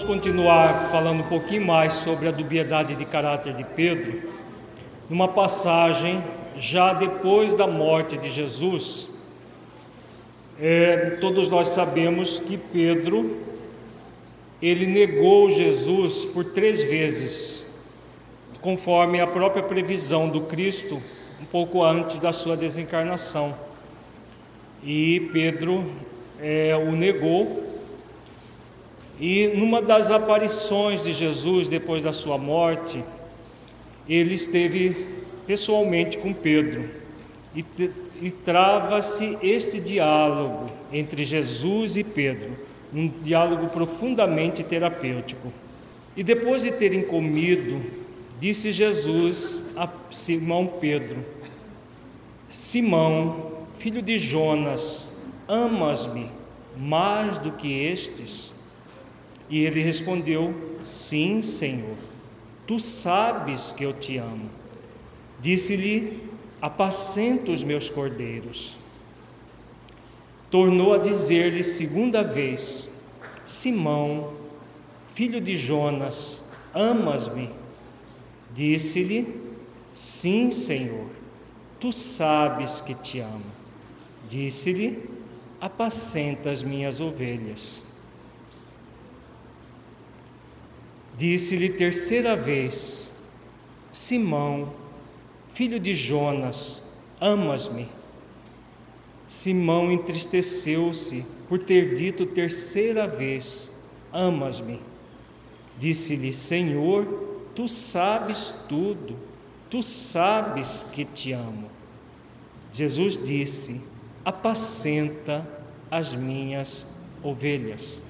vamos continuar falando um pouquinho mais sobre a dubiedade de caráter de Pedro, numa passagem já depois da morte de Jesus. É, todos nós sabemos que Pedro ele negou Jesus por três vezes, conforme a própria previsão do Cristo, um pouco antes da sua desencarnação. E Pedro é, o negou e numa das aparições de Jesus depois da sua morte, ele esteve pessoalmente com Pedro e, e trava-se este diálogo entre Jesus e Pedro, um diálogo profundamente terapêutico. E depois de terem comido, disse Jesus a Simão Pedro: Simão, filho de Jonas, amas-me mais do que estes? E ele respondeu: Sim, Senhor, tu sabes que eu te amo. Disse-lhe: Apacenta os meus cordeiros. Tornou a dizer-lhe segunda vez: Simão, filho de Jonas, amas-me? Disse-lhe: Sim, Senhor, tu sabes que te amo. Disse-lhe: Apacenta as minhas ovelhas. Disse-lhe terceira vez: Simão, filho de Jonas, amas-me? Simão entristeceu-se por ter dito terceira vez: Amas-me? Disse-lhe: Senhor, tu sabes tudo, tu sabes que te amo. Jesus disse: Apacenta as minhas ovelhas.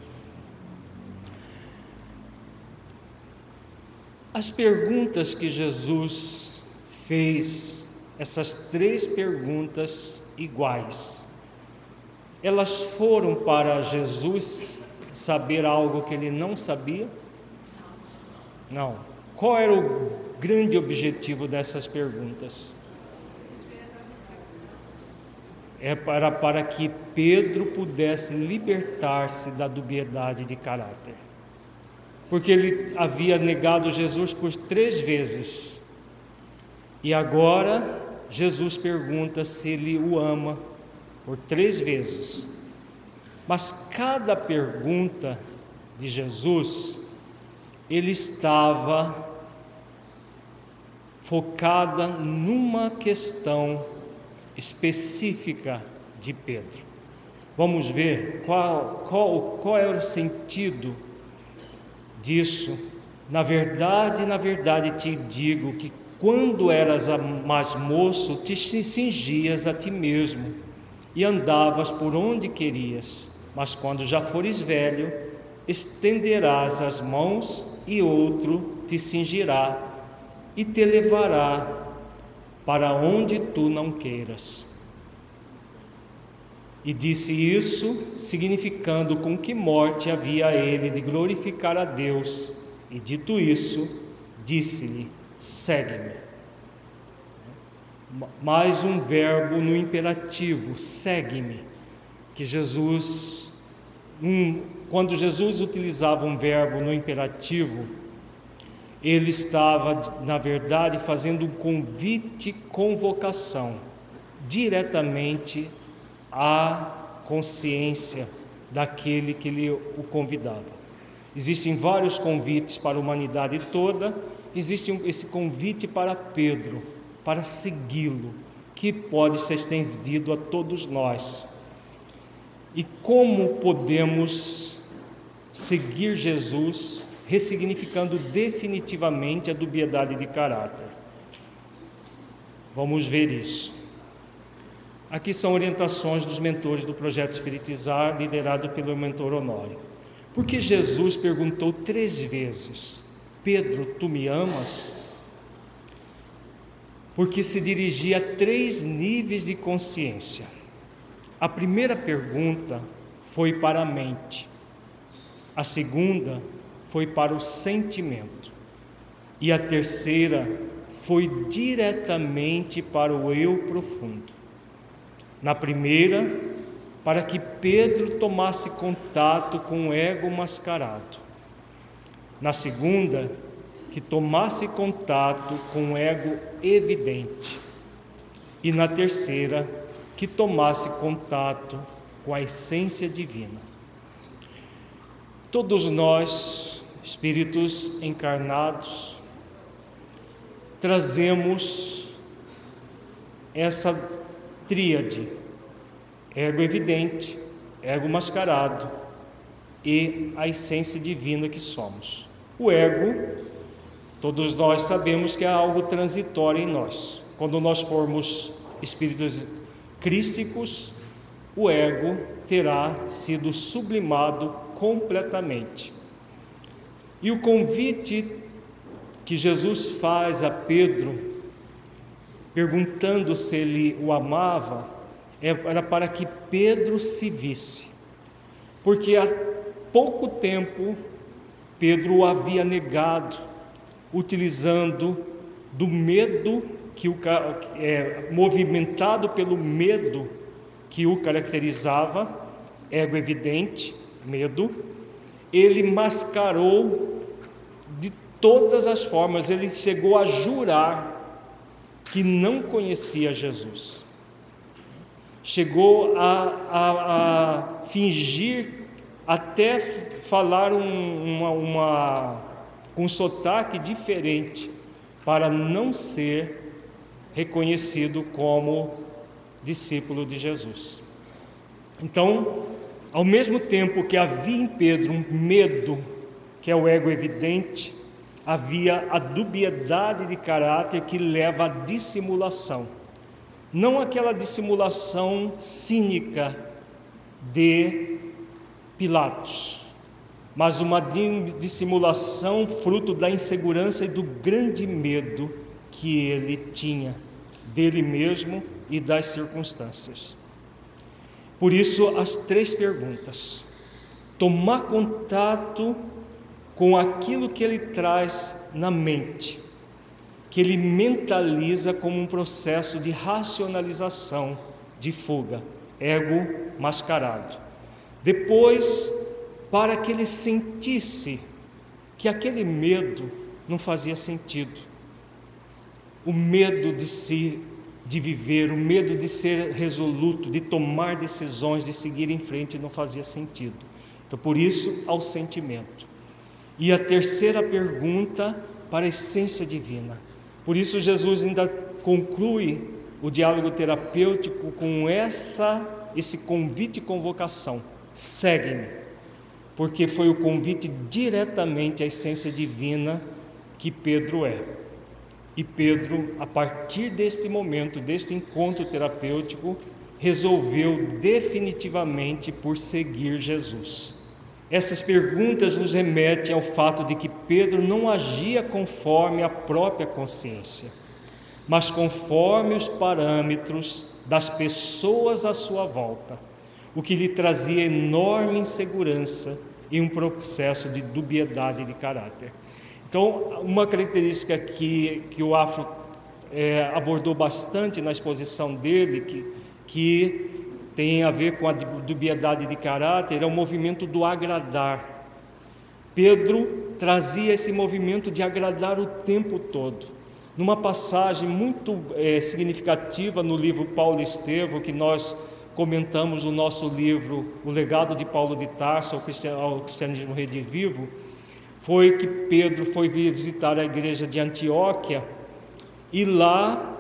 As perguntas que Jesus fez, essas três perguntas iguais, elas foram para Jesus saber algo que ele não sabia? Não. Qual era o grande objetivo dessas perguntas? É para, para que Pedro pudesse libertar-se da dubiedade de caráter porque ele havia negado Jesus por três vezes. E agora Jesus pergunta se ele o ama por três vezes. Mas cada pergunta de Jesus, ele estava focada numa questão específica de Pedro. Vamos ver qual, qual, qual era o sentido disso. Na verdade, na verdade te digo que quando eras mais moço, te cingias a ti mesmo e andavas por onde querias, mas quando já fores velho, estenderás as mãos e outro te cingirá e te levará para onde tu não queiras. E disse isso, significando com que morte havia ele de glorificar a Deus. E dito isso, disse-lhe: segue-me. Mais um verbo no imperativo: segue-me. Que Jesus, um, quando Jesus utilizava um verbo no imperativo, ele estava, na verdade, fazendo um convite, convocação, diretamente à consciência daquele que lhe o convidava. Existem vários convites para a humanidade toda, existe esse convite para Pedro, para segui-lo, que pode ser estendido a todos nós. E como podemos seguir Jesus, ressignificando definitivamente a dubiedade de caráter? Vamos ver isso. Aqui são orientações dos mentores do projeto Espiritizar, liderado pelo mentor Honório. Porque Jesus perguntou três vezes: Pedro, tu me amas? Porque se dirigia a três níveis de consciência. A primeira pergunta foi para a mente, a segunda foi para o sentimento, e a terceira foi diretamente para o eu profundo. Na primeira, para que Pedro tomasse contato com o ego mascarado. Na segunda, que tomasse contato com o ego evidente. E na terceira, que tomasse contato com a essência divina. Todos nós, espíritos encarnados, trazemos essa tríade: ego evidente, ego mascarado e a essência divina que somos. O ego, todos nós sabemos que é algo transitório em nós. Quando nós formos espíritos crísticos, o ego terá sido sublimado completamente. E o convite que Jesus faz a Pedro, perguntando se ele o amava, era para que Pedro se visse, porque há pouco tempo Pedro o havia negado, utilizando do medo que o é, movimentado pelo medo que o caracterizava, ego evidente, medo, ele mascarou de todas as formas, ele chegou a jurar que não conhecia Jesus. Chegou a, a, a fingir, até falar um, uma, uma, um sotaque diferente, para não ser reconhecido como discípulo de Jesus. Então, ao mesmo tempo que havia em Pedro um medo, que é o ego evidente, havia a dubiedade de caráter que leva à dissimulação. Não aquela dissimulação cínica de Pilatos, mas uma dissimulação fruto da insegurança e do grande medo que ele tinha dele mesmo e das circunstâncias. Por isso, as três perguntas: tomar contato com aquilo que ele traz na mente, que ele mentaliza como um processo de racionalização, de fuga, ego mascarado. Depois, para que ele sentisse que aquele medo não fazia sentido, o medo de se de viver, o medo de ser resoluto, de tomar decisões, de seguir em frente não fazia sentido. Então, por isso, ao sentimento. E a terceira pergunta para a essência divina. Por isso, Jesus ainda conclui o diálogo terapêutico com essa esse convite e convocação: segue-me, porque foi o convite diretamente à essência divina que Pedro é. E Pedro, a partir deste momento, deste encontro terapêutico, resolveu definitivamente por seguir Jesus. Essas perguntas nos remetem ao fato de que Pedro não agia conforme a própria consciência, mas conforme os parâmetros das pessoas à sua volta, o que lhe trazia enorme insegurança e um processo de dubiedade de caráter. Então, uma característica que, que o Afro é, abordou bastante na exposição dele, que, que tem a ver com a dubiedade de caráter, é o movimento do agradar. Pedro trazia esse movimento de agradar o tempo todo. Numa passagem muito é, significativa no livro Paulo Estevo, que nós comentamos no nosso livro O Legado de Paulo de Tarso ao Cristianismo Redivivo, foi que Pedro foi visitar a igreja de Antioquia e lá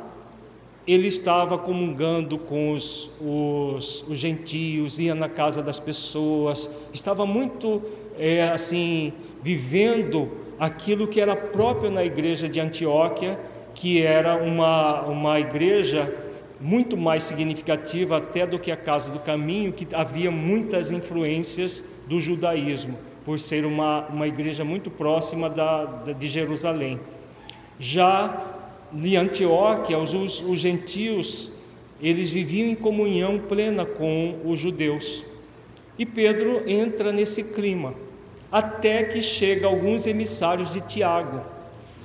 ele estava comungando com os, os, os gentios, ia na casa das pessoas, estava muito é, assim, vivendo aquilo que era próprio na igreja de Antioquia, que era uma, uma igreja muito mais significativa até do que a Casa do Caminho, que havia muitas influências do judaísmo por ser uma, uma igreja muito próxima da, da de Jerusalém. Já em Antioquia, os, os, os gentios, eles viviam em comunhão plena com os judeus. E Pedro entra nesse clima, até que chega alguns emissários de Tiago.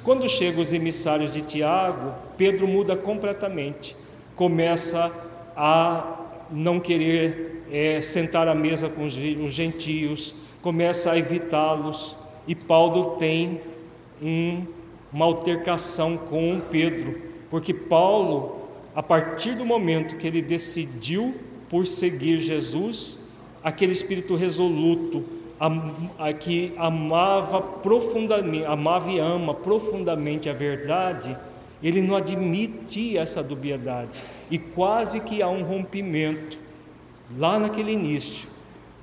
Quando chegam os emissários de Tiago, Pedro muda completamente, começa a não querer é, sentar à mesa com os, os gentios, começa a evitá-los e Paulo tem um, uma altercação com Pedro, porque Paulo, a partir do momento que ele decidiu por seguir Jesus, aquele espírito resoluto, a, a, que amava profundamente, amava e ama profundamente a verdade, ele não admitia essa dubiedade e quase que há um rompimento lá naquele início.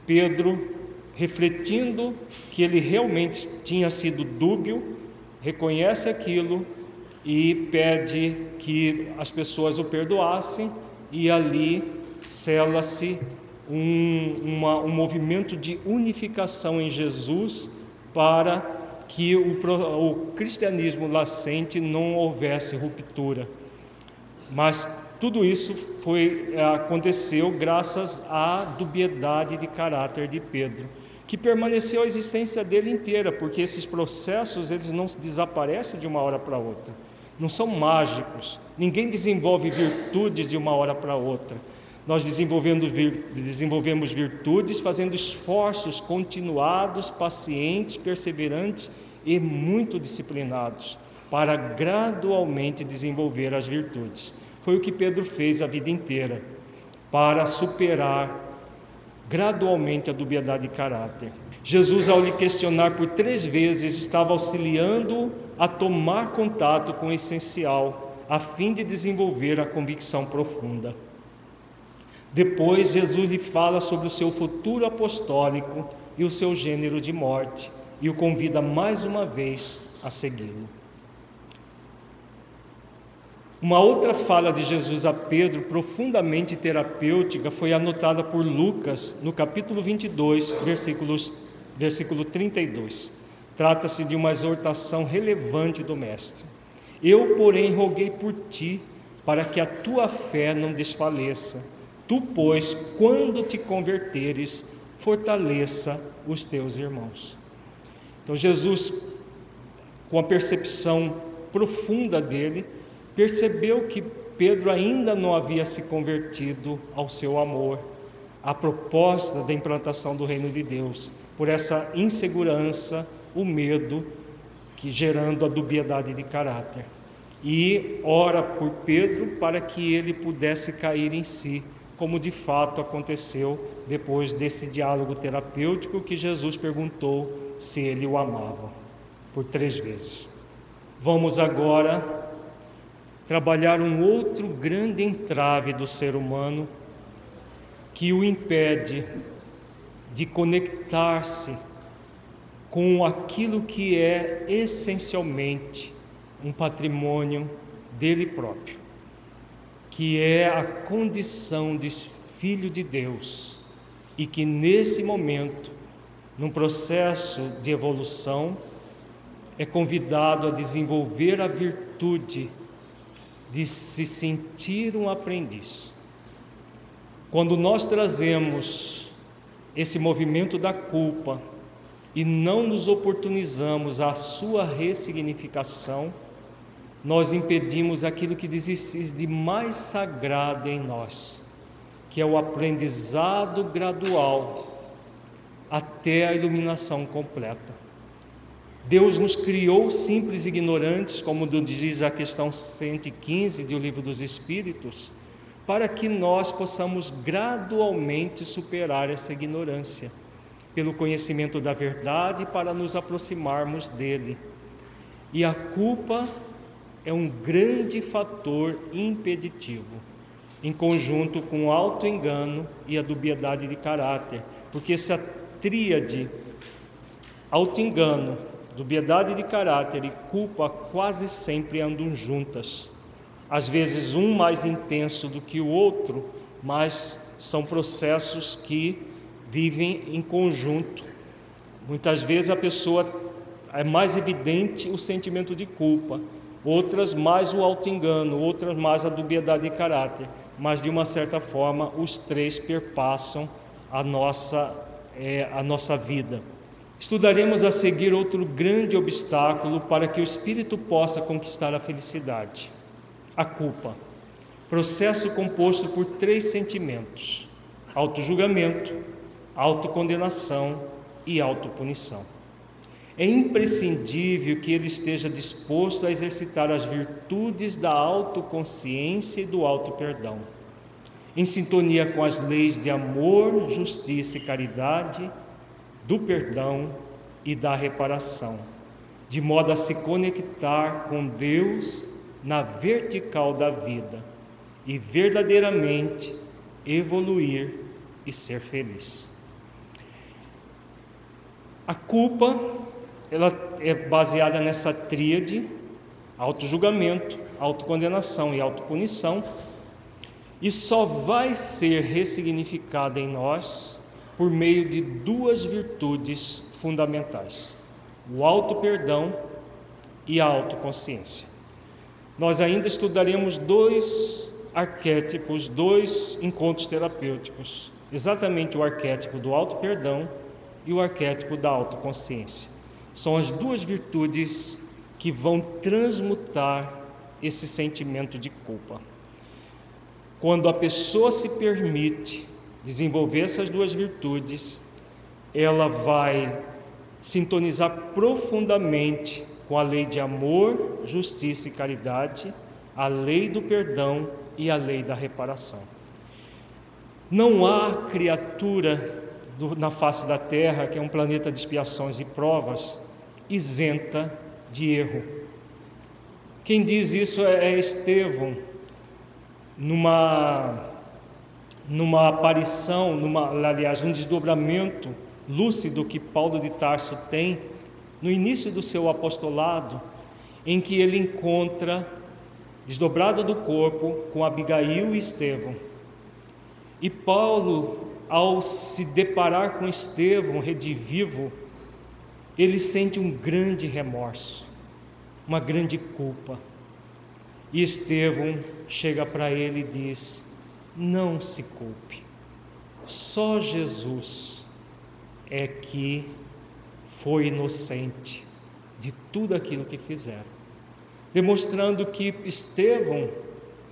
Pedro, refletindo que ele realmente tinha sido dúbio, reconhece aquilo e pede que as pessoas o perdoassem, e ali cela-se um, uma, um movimento de unificação em Jesus para que o, o cristianismo nascente não houvesse ruptura. Mas tudo isso foi aconteceu graças à dubiedade de caráter de Pedro, que permaneceu a existência dele inteira, porque esses processos eles não desaparecem de uma hora para outra. Não são mágicos. Ninguém desenvolve virtudes de uma hora para outra. Nós desenvolvemos virtudes fazendo esforços continuados, pacientes, perseverantes e muito disciplinados para gradualmente desenvolver as virtudes. Foi o que Pedro fez a vida inteira para superar gradualmente a dubiedade de caráter. Jesus, ao lhe questionar por três vezes, estava auxiliando a tomar contato com o essencial, a fim de desenvolver a convicção profunda. Depois, Jesus lhe fala sobre o seu futuro apostólico e o seu gênero de morte e o convida mais uma vez a segui-lo. Uma outra fala de Jesus a Pedro, profundamente terapêutica, foi anotada por Lucas no capítulo 22, versículos, versículo 32. Trata-se de uma exortação relevante do Mestre. Eu, porém, roguei por ti, para que a tua fé não desfaleça Tu, pois, quando te converteres, fortaleça os teus irmãos. Então, Jesus, com a percepção profunda dele, percebeu que Pedro ainda não havia se convertido ao seu amor, à proposta da implantação do reino de Deus, por essa insegurança, o medo, que gerando a dubiedade de caráter. E ora por Pedro para que ele pudesse cair em si como de fato aconteceu depois desse diálogo terapêutico que Jesus perguntou se ele o amava por três vezes. Vamos agora trabalhar um outro grande entrave do ser humano que o impede de conectar-se com aquilo que é essencialmente um patrimônio dele próprio que é a condição de filho de Deus e que nesse momento, num processo de evolução, é convidado a desenvolver a virtude de se sentir um aprendiz. Quando nós trazemos esse movimento da culpa e não nos oportunizamos a sua ressignificação, nós impedimos aquilo que existe de mais sagrado em nós, que é o aprendizado gradual até a iluminação completa. Deus nos criou simples ignorantes, como diz a questão 115 do Livro dos Espíritos, para que nós possamos gradualmente superar essa ignorância, pelo conhecimento da verdade, para nos aproximarmos dele. E a culpa é um grande fator impeditivo, em conjunto com o auto-engano e a dubiedade de caráter, porque essa tríade, auto-engano, dubiedade de caráter e culpa quase sempre andam juntas. Às vezes um mais intenso do que o outro, mas são processos que vivem em conjunto. Muitas vezes a pessoa é mais evidente o sentimento de culpa, outras mais o auto-engano, outras mais a dubiedade de caráter, mas de uma certa forma os três perpassam a nossa, é, a nossa vida. Estudaremos a seguir outro grande obstáculo para que o espírito possa conquistar a felicidade: a culpa. Processo composto por três sentimentos: auto-julgamento, autocondenação e autopunição. é imprescindível que ele esteja disposto a exercitar as virtudes da autoconsciência e do auto-perdão, em sintonia com as leis de amor, justiça e caridade, do perdão e da reparação, de modo a se conectar com Deus na vertical da vida e verdadeiramente evoluir e ser feliz. A culpa ela é baseada nessa tríade auto-julgamento, autocondenação e autopunição, e só vai ser ressignificada em nós por meio de duas virtudes fundamentais: o auto-perdão e a autoconsciência. Nós ainda estudaremos dois arquétipos, dois encontros terapêuticos, exatamente o arquétipo do auto-perdão e o arquétipo da autoconsciência. São as duas virtudes que vão transmutar esse sentimento de culpa. Quando a pessoa se permite desenvolver essas duas virtudes, ela vai sintonizar profundamente com a lei de amor, justiça e caridade, a lei do perdão e a lei da reparação. Não há criatura do, na face da Terra, que é um planeta de expiações e provas, isenta de erro. Quem diz isso é, é Estevão, numa, numa aparição, numa, aliás, um desdobramento lúcido que Paulo de Tarso tem no início do seu apostolado, em que ele encontra desdobrado do corpo com Abigail e Estevão. E Paulo ao se deparar com Estevão redivivo, ele sente um grande remorso, uma grande culpa. E Estevão chega para ele e diz: Não se culpe, só Jesus é que foi inocente de tudo aquilo que fizeram, demonstrando que Estevão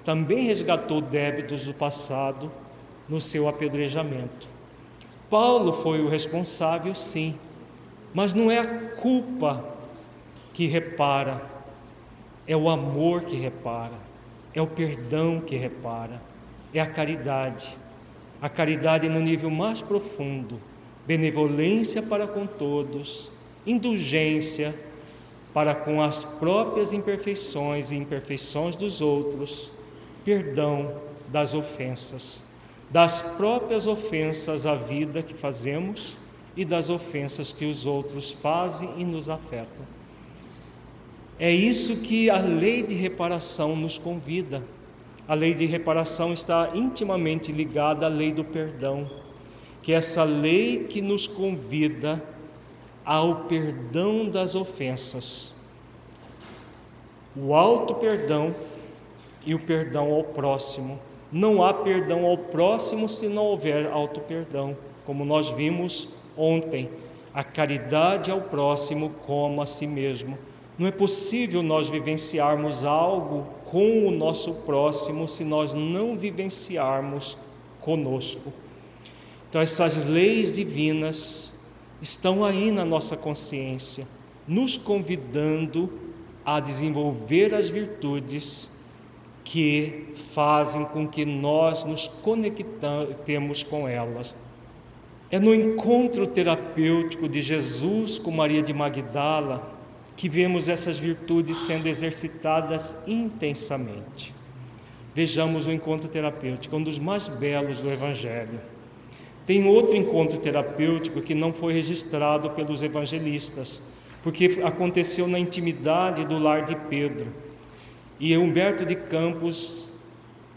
também resgatou débitos do passado no seu apedrejamento. Paulo foi o responsável, sim, mas não é a culpa que repara, é o amor que repara, é o perdão que repara, é a caridade. A caridade no nível mais profundo, benevolência para com todos, indulgência para com as próprias imperfeições e imperfeições dos outros, perdão das ofensas das próprias ofensas à vida que fazemos e das ofensas que os outros fazem e nos afetam. É isso que a lei de reparação nos convida. A lei de reparação está intimamente ligada à lei do perdão, que é essa lei que nos convida ao perdão das ofensas. O alto perdão e o perdão ao próximo não há perdão ao próximo se não houver auto-perdão, como nós vimos ontem. A caridade ao próximo como a si mesmo. Não é possível nós vivenciarmos algo com o nosso próximo se nós não vivenciarmos conosco. Então, essas leis divinas estão aí na nossa consciência, nos convidando a desenvolver as virtudes que fazem com que nós nos conectemos com elas. É no encontro terapêutico de Jesus com Maria de Magdala que vemos essas virtudes sendo exercitadas intensamente. Vejamos o encontro terapêutico, um dos mais belos do Evangelho. Tem outro encontro terapêutico que não foi registrado pelos evangelistas, porque aconteceu na intimidade do lar de Pedro e Humberto de Campos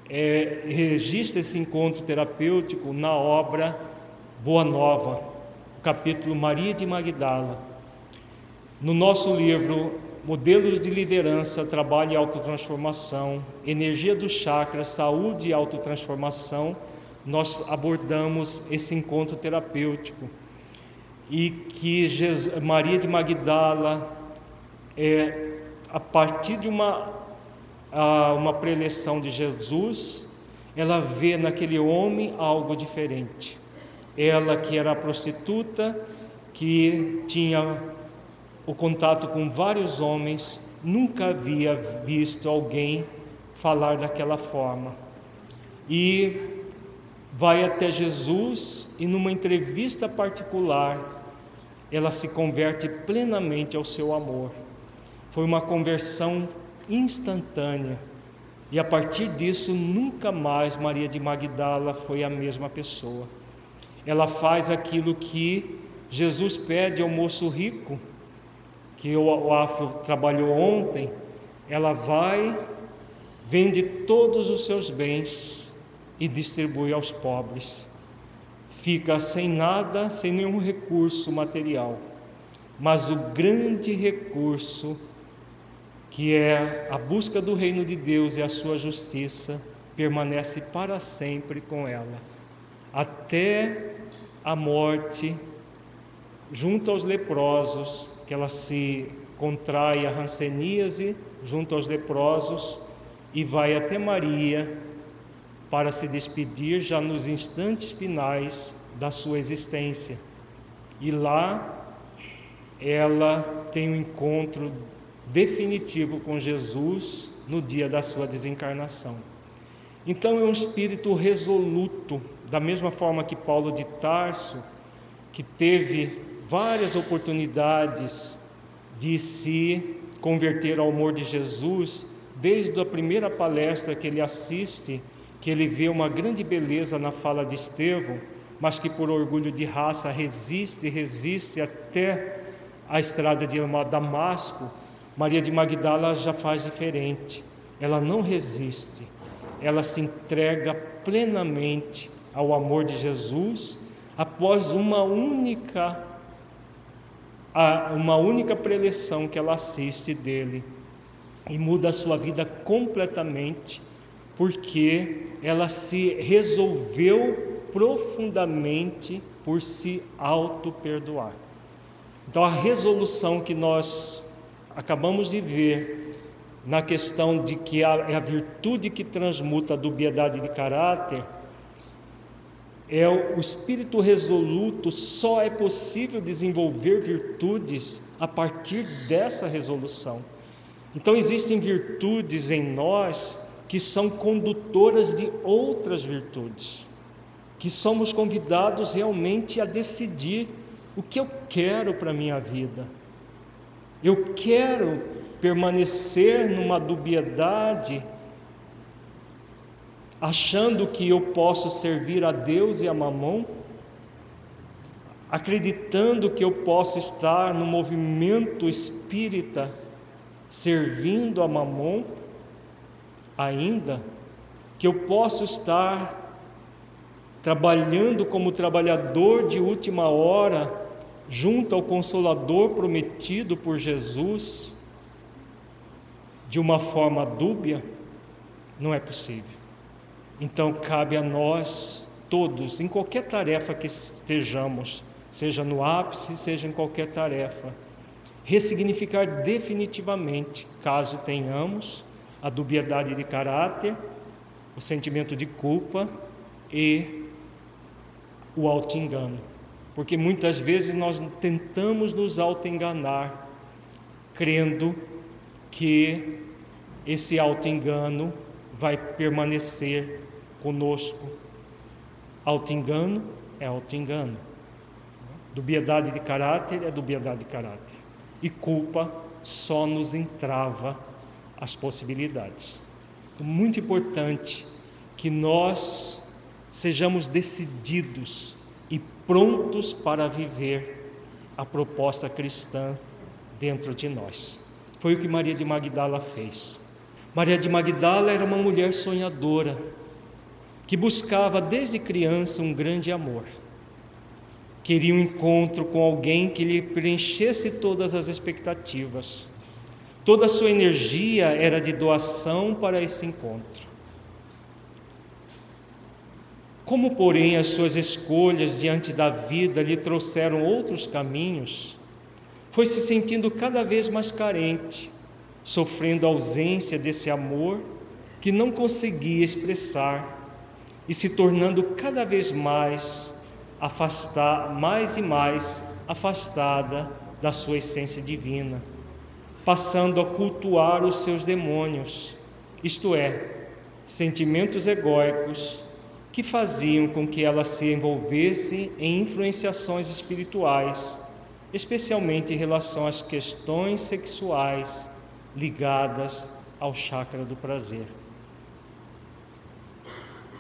é, registra esse encontro terapêutico na obra Boa Nova, capítulo Maria de Magdala. No nosso livro Modelos de Liderança, Trabalho e Autotransformação, Energia dos Chakras, Saúde e Autotransformação, nós abordamos esse encontro terapêutico e que Jesus, Maria de Magdala, é, a partir de uma uma preleção de Jesus, ela vê naquele homem algo diferente. Ela que era prostituta, que tinha o contato com vários homens, nunca havia visto alguém falar daquela forma. E vai até Jesus e, numa entrevista particular, ela se converte plenamente ao seu amor. Foi uma conversão instantânea. E a partir disso, nunca mais Maria de Magdala foi a mesma pessoa. Ela faz aquilo que Jesus pede ao moço rico, que o Afro trabalhou ontem. Ela vai, vende todos os seus bens e distribui aos pobres. Fica sem nada, sem nenhum recurso material. Mas o grande recurso que é a busca do reino de Deus e a sua justiça, permanece para sempre com ela, até a morte, junto aos leprosos, que ela se contrai a ranceníase junto aos leprosos e vai até Maria para se despedir já nos instantes finais da sua existência. E lá ela tem um encontro definitivo com Jesus no dia da sua desencarnação. Então é um espírito resoluto, da mesma forma que Paulo de Tarso, que teve várias oportunidades de se converter ao amor de Jesus, desde a primeira palestra que ele assiste, que ele vê uma grande beleza na fala de Estevão, mas que por orgulho de raça resiste, resiste até a estrada de Damasco, Maria de Magdala já faz diferente. Ela não resiste, ela se entrega plenamente ao amor de Jesus após uma única uma única preleção que ela assiste dele e muda a sua vida completamente, porque ela se resolveu profundamente por se auto-perdoar. Então, a resolução que nós acabamos de ver na questão de que é a virtude que transmuta a dubiedade de caráter, é o espírito resoluto, só é possível desenvolver virtudes a partir dessa resolução. Então, existem virtudes em nós que são condutoras de outras virtudes, que somos convidados realmente a decidir o que eu quero para a minha vida eu quero permanecer numa dubiedade, achando que eu posso servir a Deus e a mamão, acreditando que eu posso estar no movimento espírita servindo a mamão, ainda? Que eu posso estar trabalhando como trabalhador de última hora junto ao Consolador prometido por Jesus de uma forma dúbia, não é possível. Então cabe a nós todos, em qualquer tarefa que estejamos, seja no ápice, seja em qualquer tarefa, ressignificar definitivamente, caso tenhamos a dubiedade de caráter, o sentimento de culpa e o auto-engano. Porque muitas vezes nós tentamos nos auto-enganar, crendo que esse auto-engano vai permanecer conosco. Auto-engano é auto-engano. Dubiedade de caráter é dubiedade de caráter. E culpa só nos entrava as possibilidades. Então, muito importante que nós sejamos decididos e prontos para viver a proposta cristã dentro de nós. Foi o que Maria de Magdala fez. Maria de Magdala era uma mulher sonhadora, que buscava desde criança um grande amor. Queria um encontro com alguém que lhe preenchesse todas as expectativas. Toda a sua energia era de doação para esse encontro. Como, porém, as suas escolhas diante da vida lhe trouxeram outros caminhos, foi se sentindo cada vez mais carente, sofrendo a ausência desse amor que não conseguia expressar e se tornando cada vez mais afastar, mais e mais afastada da sua essência divina, passando a cultuar os seus demônios, isto é, sentimentos egóicos que faziam com que ela se envolvesse em influenciações espirituais, especialmente em relação às questões sexuais ligadas ao chakra do prazer.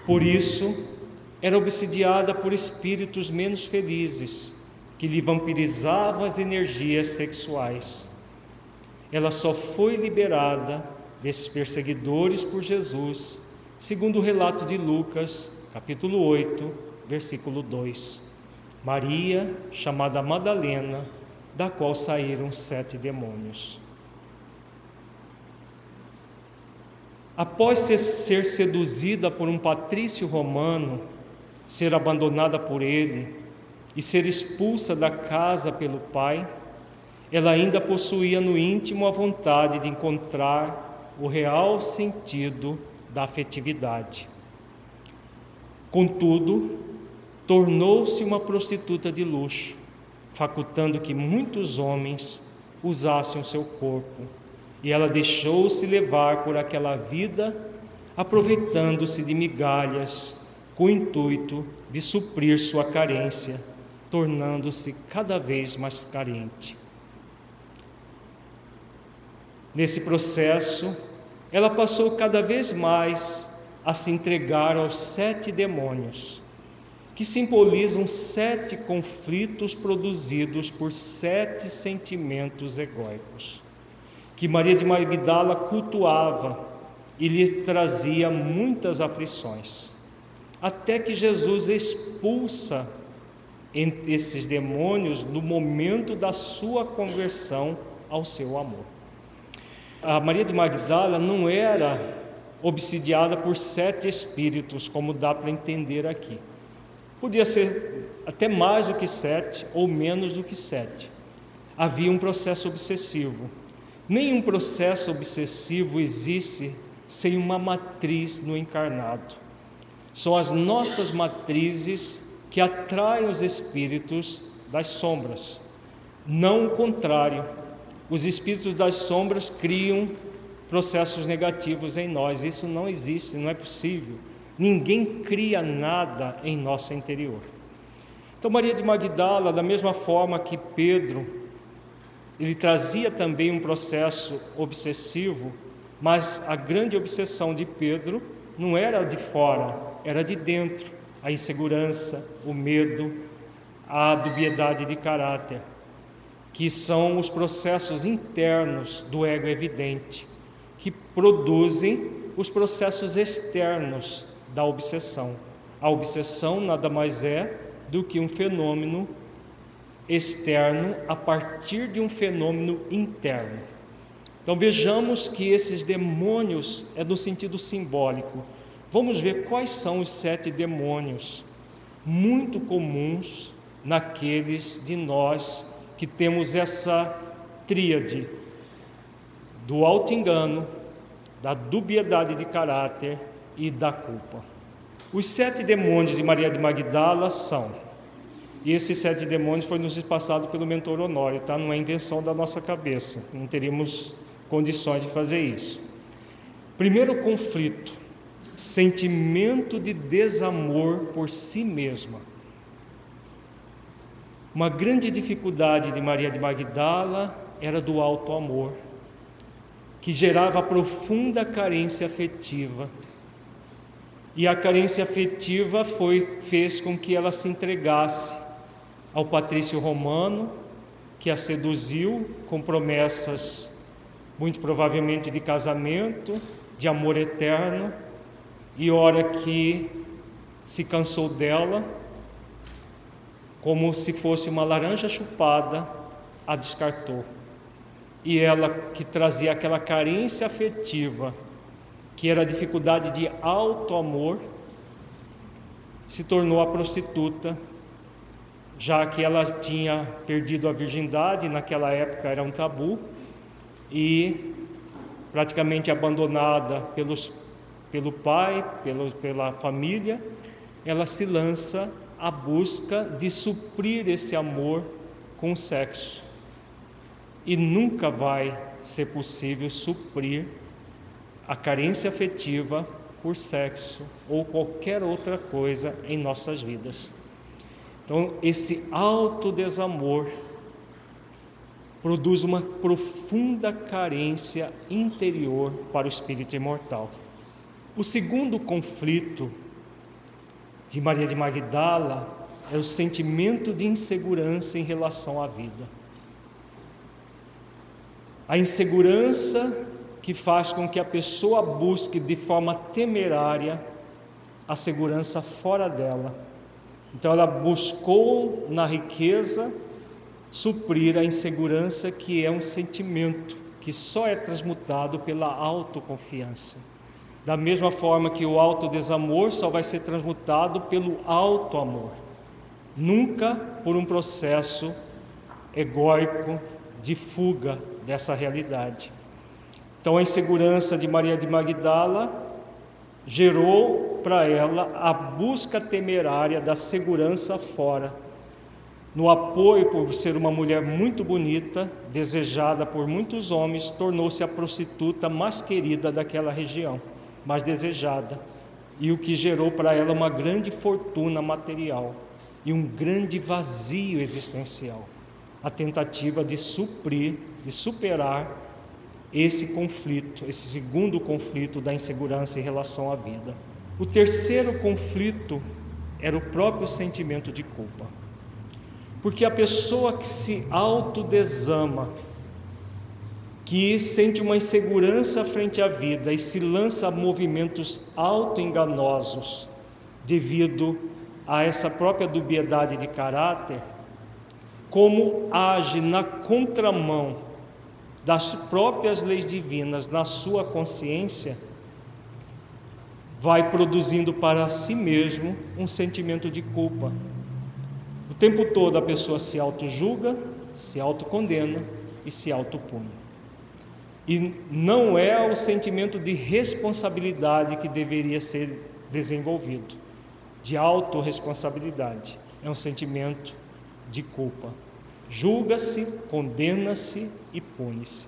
Por isso, era obsidiada por espíritos menos felizes, que lhe vampirizavam as energias sexuais. Ela só foi liberada desses perseguidores por Jesus, segundo o relato de Lucas, capítulo 8, versículo 2. Maria, chamada Madalena, da qual saíram sete demônios. Após ser seduzida por um patrício romano, ser abandonada por ele e ser expulsa da casa pelo pai, ela ainda possuía no íntimo a vontade de encontrar o real sentido da afetividade. Contudo, tornou-se uma prostituta de luxo, facultando que muitos homens usassem o seu corpo, e ela deixou-se levar por aquela vida, aproveitando-se de migalhas com o intuito de suprir sua carência, tornando-se cada vez mais carente. Nesse processo, ela passou cada vez mais a se entregar aos sete demônios, que simbolizam sete conflitos produzidos por sete sentimentos egóicos, que Maria de Magdala cultuava e lhe trazia muitas aflições até que Jesus expulsa esses demônios no momento da sua conversão ao seu amor. A Maria de Magdala não era obsidiada por sete espíritos, como dá para entender aqui. Podia ser até mais do que sete ou menos do que sete. Havia um processo obsessivo. Nenhum processo obsessivo existe sem uma matriz no encarnado. São as nossas matrizes que atraem os espíritos das sombras, não o contrário. Os espíritos das sombras criam processos negativos em nós. Isso não existe, não é possível. Ninguém cria nada em nosso interior. Então, Maria de Magdala, da mesma forma que Pedro, ele trazia também um processo obsessivo, mas a grande obsessão de Pedro não era de fora, era de dentro a insegurança, o medo, a dubiedade de caráter, que são os processos internos do ego evidente, que produzem os processos externos da obsessão. A obsessão nada mais é do que um fenômeno externo a partir de um fenômeno interno. Então vejamos que esses demônios é no sentido simbólico, Vamos ver quais são os sete demônios muito comuns naqueles de nós que temos essa tríade do auto-engano, da dubiedade de caráter e da culpa. Os sete demônios de Maria de Magdala são, e esses sete demônios foi nos passado pelo mentor Honório, tá? Não é invenção da nossa cabeça, não teríamos condições de fazer isso. Primeiro conflito sentimento de desamor por si mesma. Uma grande dificuldade de Maria de Magdala era do alto amor, que gerava profunda carência afetiva. E a carência afetiva foi fez com que ela se entregasse ao patrício romano, que a seduziu com promessas muito provavelmente de casamento, de amor eterno, e hora que se cansou dela, como se fosse uma laranja chupada, a descartou. E ela, que trazia aquela carência afetiva, que era a dificuldade de alto amor, se tornou a prostituta, já que ela tinha perdido a virgindade, naquela época era um tabu, e praticamente abandonada pelos pelo pai, pelo, pela família, ela se lança à busca de suprir esse amor com o sexo. e nunca vai ser possível suprir a carência afetiva por sexo ou qualquer outra coisa em nossas vidas. Então, esse alto desamor produz uma profunda carência interior para o espírito imortal. O segundo conflito de Maria de Magdala é o sentimento de insegurança em relação à vida. A insegurança que faz com que a pessoa busque de forma temerária a segurança fora dela. Então ela buscou na riqueza suprir a insegurança que é um sentimento que só é transmutado pela autoconfiança. Da mesma forma que o alto desamor só vai ser transmutado pelo alto amor, nunca por um processo egóico de fuga dessa realidade. Então a insegurança de Maria de Magdala gerou para ela a busca temerária da segurança fora no apoio por ser uma mulher muito bonita, desejada por muitos homens, tornou-se a prostituta mais querida daquela região, mais desejada, e o que gerou para ela uma grande fortuna material e um grande vazio existencial. A tentativa de suprir, de superar esse conflito, esse segundo conflito da insegurança em relação à vida. O terceiro conflito era o próprio sentimento de culpa. Porque a pessoa que se autodesama, que sente uma insegurança frente à vida e se lança a movimentos autoenganosos devido a essa própria dubiedade de caráter, como age na contramão das próprias leis divinas na sua consciência, vai produzindo para si mesmo um sentimento de culpa o tempo todo a pessoa se auto-julga, se autocondena e se autopune. E não é o sentimento de responsabilidade que deveria ser desenvolvido, de autorresponsabilidade. É um sentimento de culpa. Julga-se, condena-se e pune-se.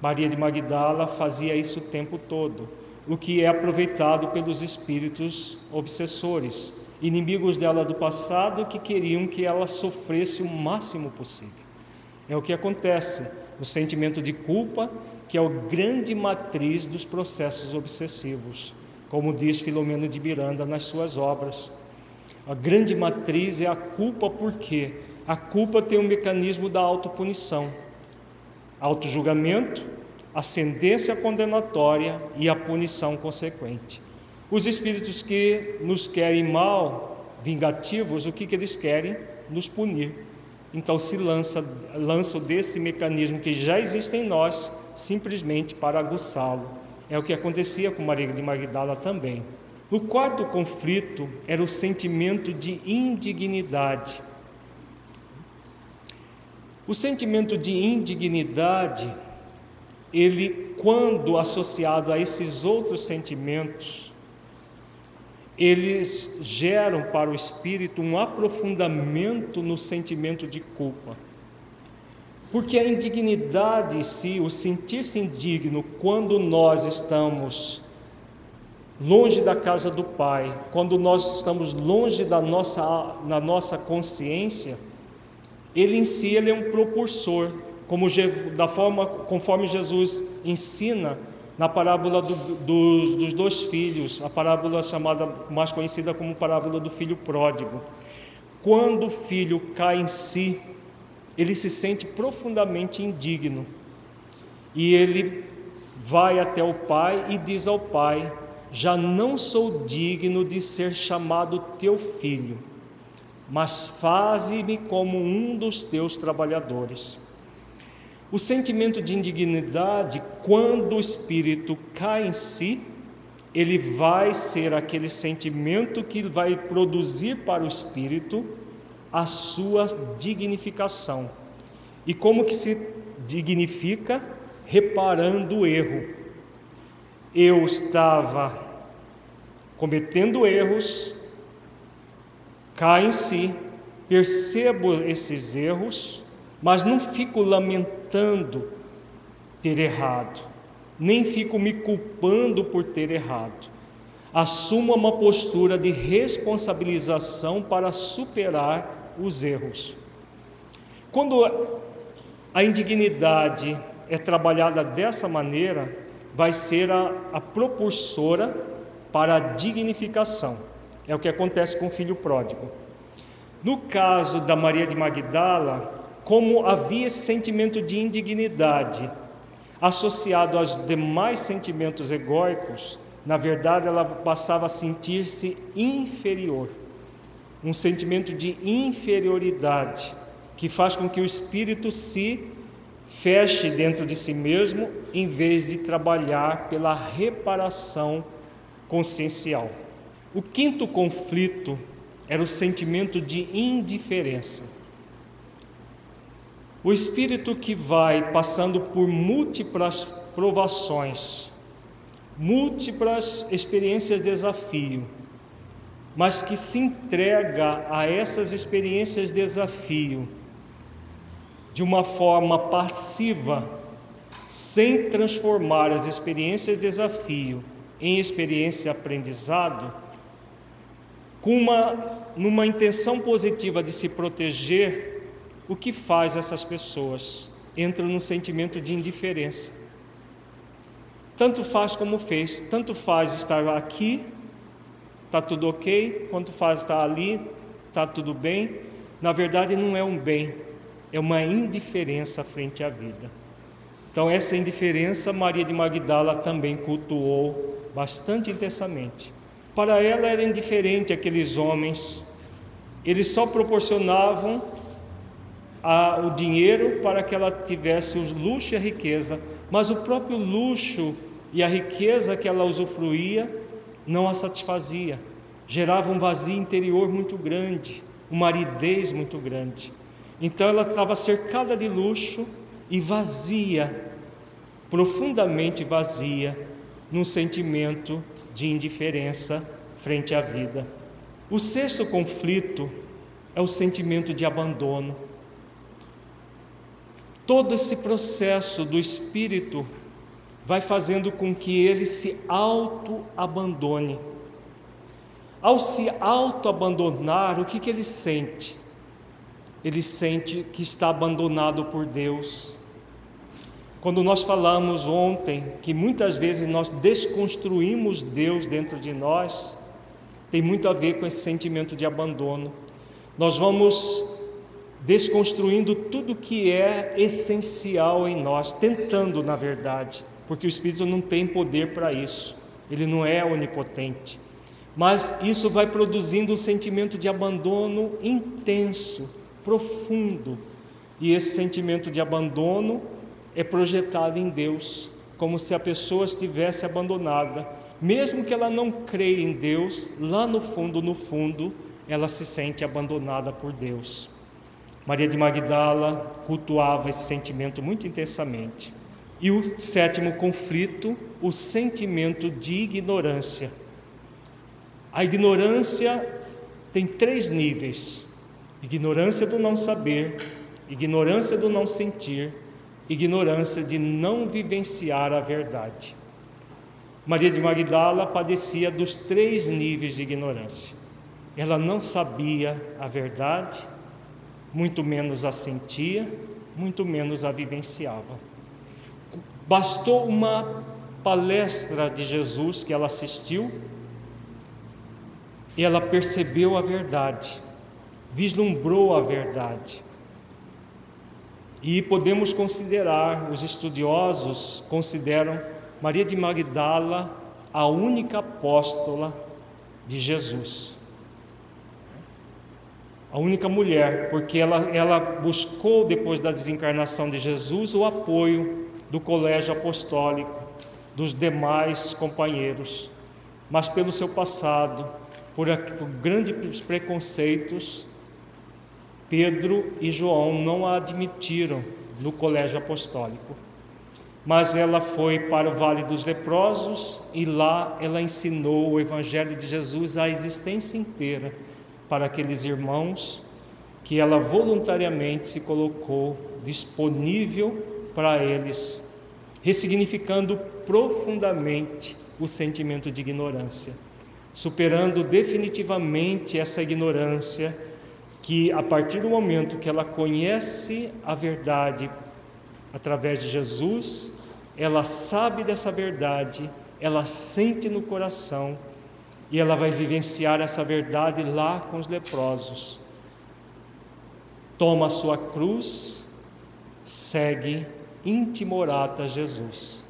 Maria de Magdala fazia isso o tempo todo, o que é aproveitado pelos espíritos obsessores, inimigos dela do passado que queriam que ela sofresse o máximo possível. É o que acontece, o sentimento de culpa, que é o grande matriz dos processos obsessivos, como diz Filomeno de Miranda nas suas obras. A grande matriz é a culpa porque a culpa tem um mecanismo da autopunição, autojulgamento, ascendência condenatória e a punição consequente. Os espíritos que nos querem mal, vingativos, o que, que eles querem? Nos punir. Então se lança, lançam desse mecanismo que já existe em nós, simplesmente para aguçá-lo. É o que acontecia com Maria de Magdala também. O quarto conflito era o sentimento de indignidade. O sentimento de indignidade, ele, quando associado a esses outros sentimentos, eles geram para o espírito um aprofundamento no sentimento de culpa. Porque a indignidade em si, o sentir-se indigno quando nós estamos longe da casa do Pai, quando nós estamos longe da nossa, na nossa consciência, ele em si ele é um propulsor, como da forma conforme Jesus ensina na parábola do, dos, dos dois filhos, a parábola chamada mais conhecida como parábola do filho pródigo. Quando o filho cai em si, ele se sente profundamente indigno e ele vai até o pai e diz ao pai: Já não sou digno de ser chamado teu filho, mas faze-me como um dos teus trabalhadores. O sentimento de indignidade, quando o espírito cai em si, ele vai ser aquele sentimento que vai produzir para o espírito a sua dignificação. E como que se dignifica? Reparando o erro. Eu estava cometendo erros, cai em si, percebo esses erros, mas não fico lamentando ter errado, nem fico me culpando por ter errado. Assumo uma postura de responsabilização para superar os erros. Quando a indignidade é trabalhada dessa maneira, vai ser a, a propulsora para a dignificação. É o que acontece com o filho pródigo. No caso da Maria de Magdala, como havia esse sentimento de indignidade associado aos demais sentimentos egóicos, na verdade ela passava a sentir-se inferior, um sentimento de inferioridade que faz com que o espírito se feche dentro de si mesmo em vez de trabalhar pela reparação consciencial. O quinto conflito era o sentimento de indiferença. O espírito que vai passando por múltiplas provações, múltiplas experiências de desafio, mas que se entrega a essas experiências de desafio de uma forma passiva, sem transformar as experiências de desafio em experiência aprendizado, com uma numa intenção positiva de se proteger, o que faz essas pessoas? Entram no sentimento de indiferença. Tanto faz como fez, tanto faz estar aqui, está tudo ok, quanto faz estar ali, está tudo bem. Na verdade, não é um bem, é uma indiferença frente à vida. Então, essa indiferença, Maria de Magdala também cultuou bastante intensamente. Para ela era indiferente aqueles homens, eles só proporcionavam a, o dinheiro para que ela tivesse o luxo e a riqueza, mas o próprio luxo e a riqueza que ela usufruía não a satisfazia, gerava um vazio interior muito grande, uma aridez muito grande. Então ela estava cercada de luxo e vazia, profundamente vazia, num sentimento de indiferença frente à vida. O sexto conflito é o sentimento de abandono. Todo esse processo do espírito vai fazendo com que ele se auto-abandone. Ao se auto-abandonar, o que, que ele sente? ele sente que está abandonado por Deus. Quando nós falamos ontem que muitas vezes nós desconstruímos Deus dentro de nós, tem muito a ver com esse sentimento de abandono. Nós vamos desconstruindo tudo que é essencial em nós, tentando, na verdade, porque o Espírito não tem poder para isso, ele não é onipotente. Mas isso vai produzindo um sentimento de abandono intenso, profundo. E esse sentimento de abandono é projetado em Deus, como se a pessoa estivesse abandonada. Mesmo que ela não creia em Deus, lá no fundo, no fundo, ela se sente abandonada por Deus. Maria de Magdala cultuava esse sentimento muito intensamente. E o sétimo conflito, o sentimento de ignorância. A ignorância tem três níveis: ignorância do não saber, ignorância do não sentir, ignorância de não vivenciar a verdade. Maria de Magdala padecia dos três níveis de ignorância. Ela não sabia a verdade, muito menos a sentia, muito menos a vivenciava. Bastou uma palestra de Jesus que ela assistiu e ela percebeu a verdade vislumbrou a verdade. E podemos considerar, os estudiosos consideram Maria de Magdala a única apóstola de Jesus. A única mulher, porque ela, ela buscou, depois da desencarnação de Jesus, o apoio do colégio apostólico, dos demais companheiros, mas pelo seu passado, por, por grandes preconceitos, Pedro e João não a admitiram no colégio apostólico. Mas ela foi para o Vale dos Leprosos e lá ela ensinou o Evangelho de Jesus a existência inteira para aqueles irmãos que ela voluntariamente se colocou disponível para eles, ressignificando profundamente o sentimento de ignorância, superando definitivamente essa ignorância que a partir do momento que ela conhece a verdade através de Jesus, ela sabe dessa verdade, ela sente no coração e ela vai vivenciar essa verdade lá com os leprosos. Toma a sua cruz, segue intimorata Jesus.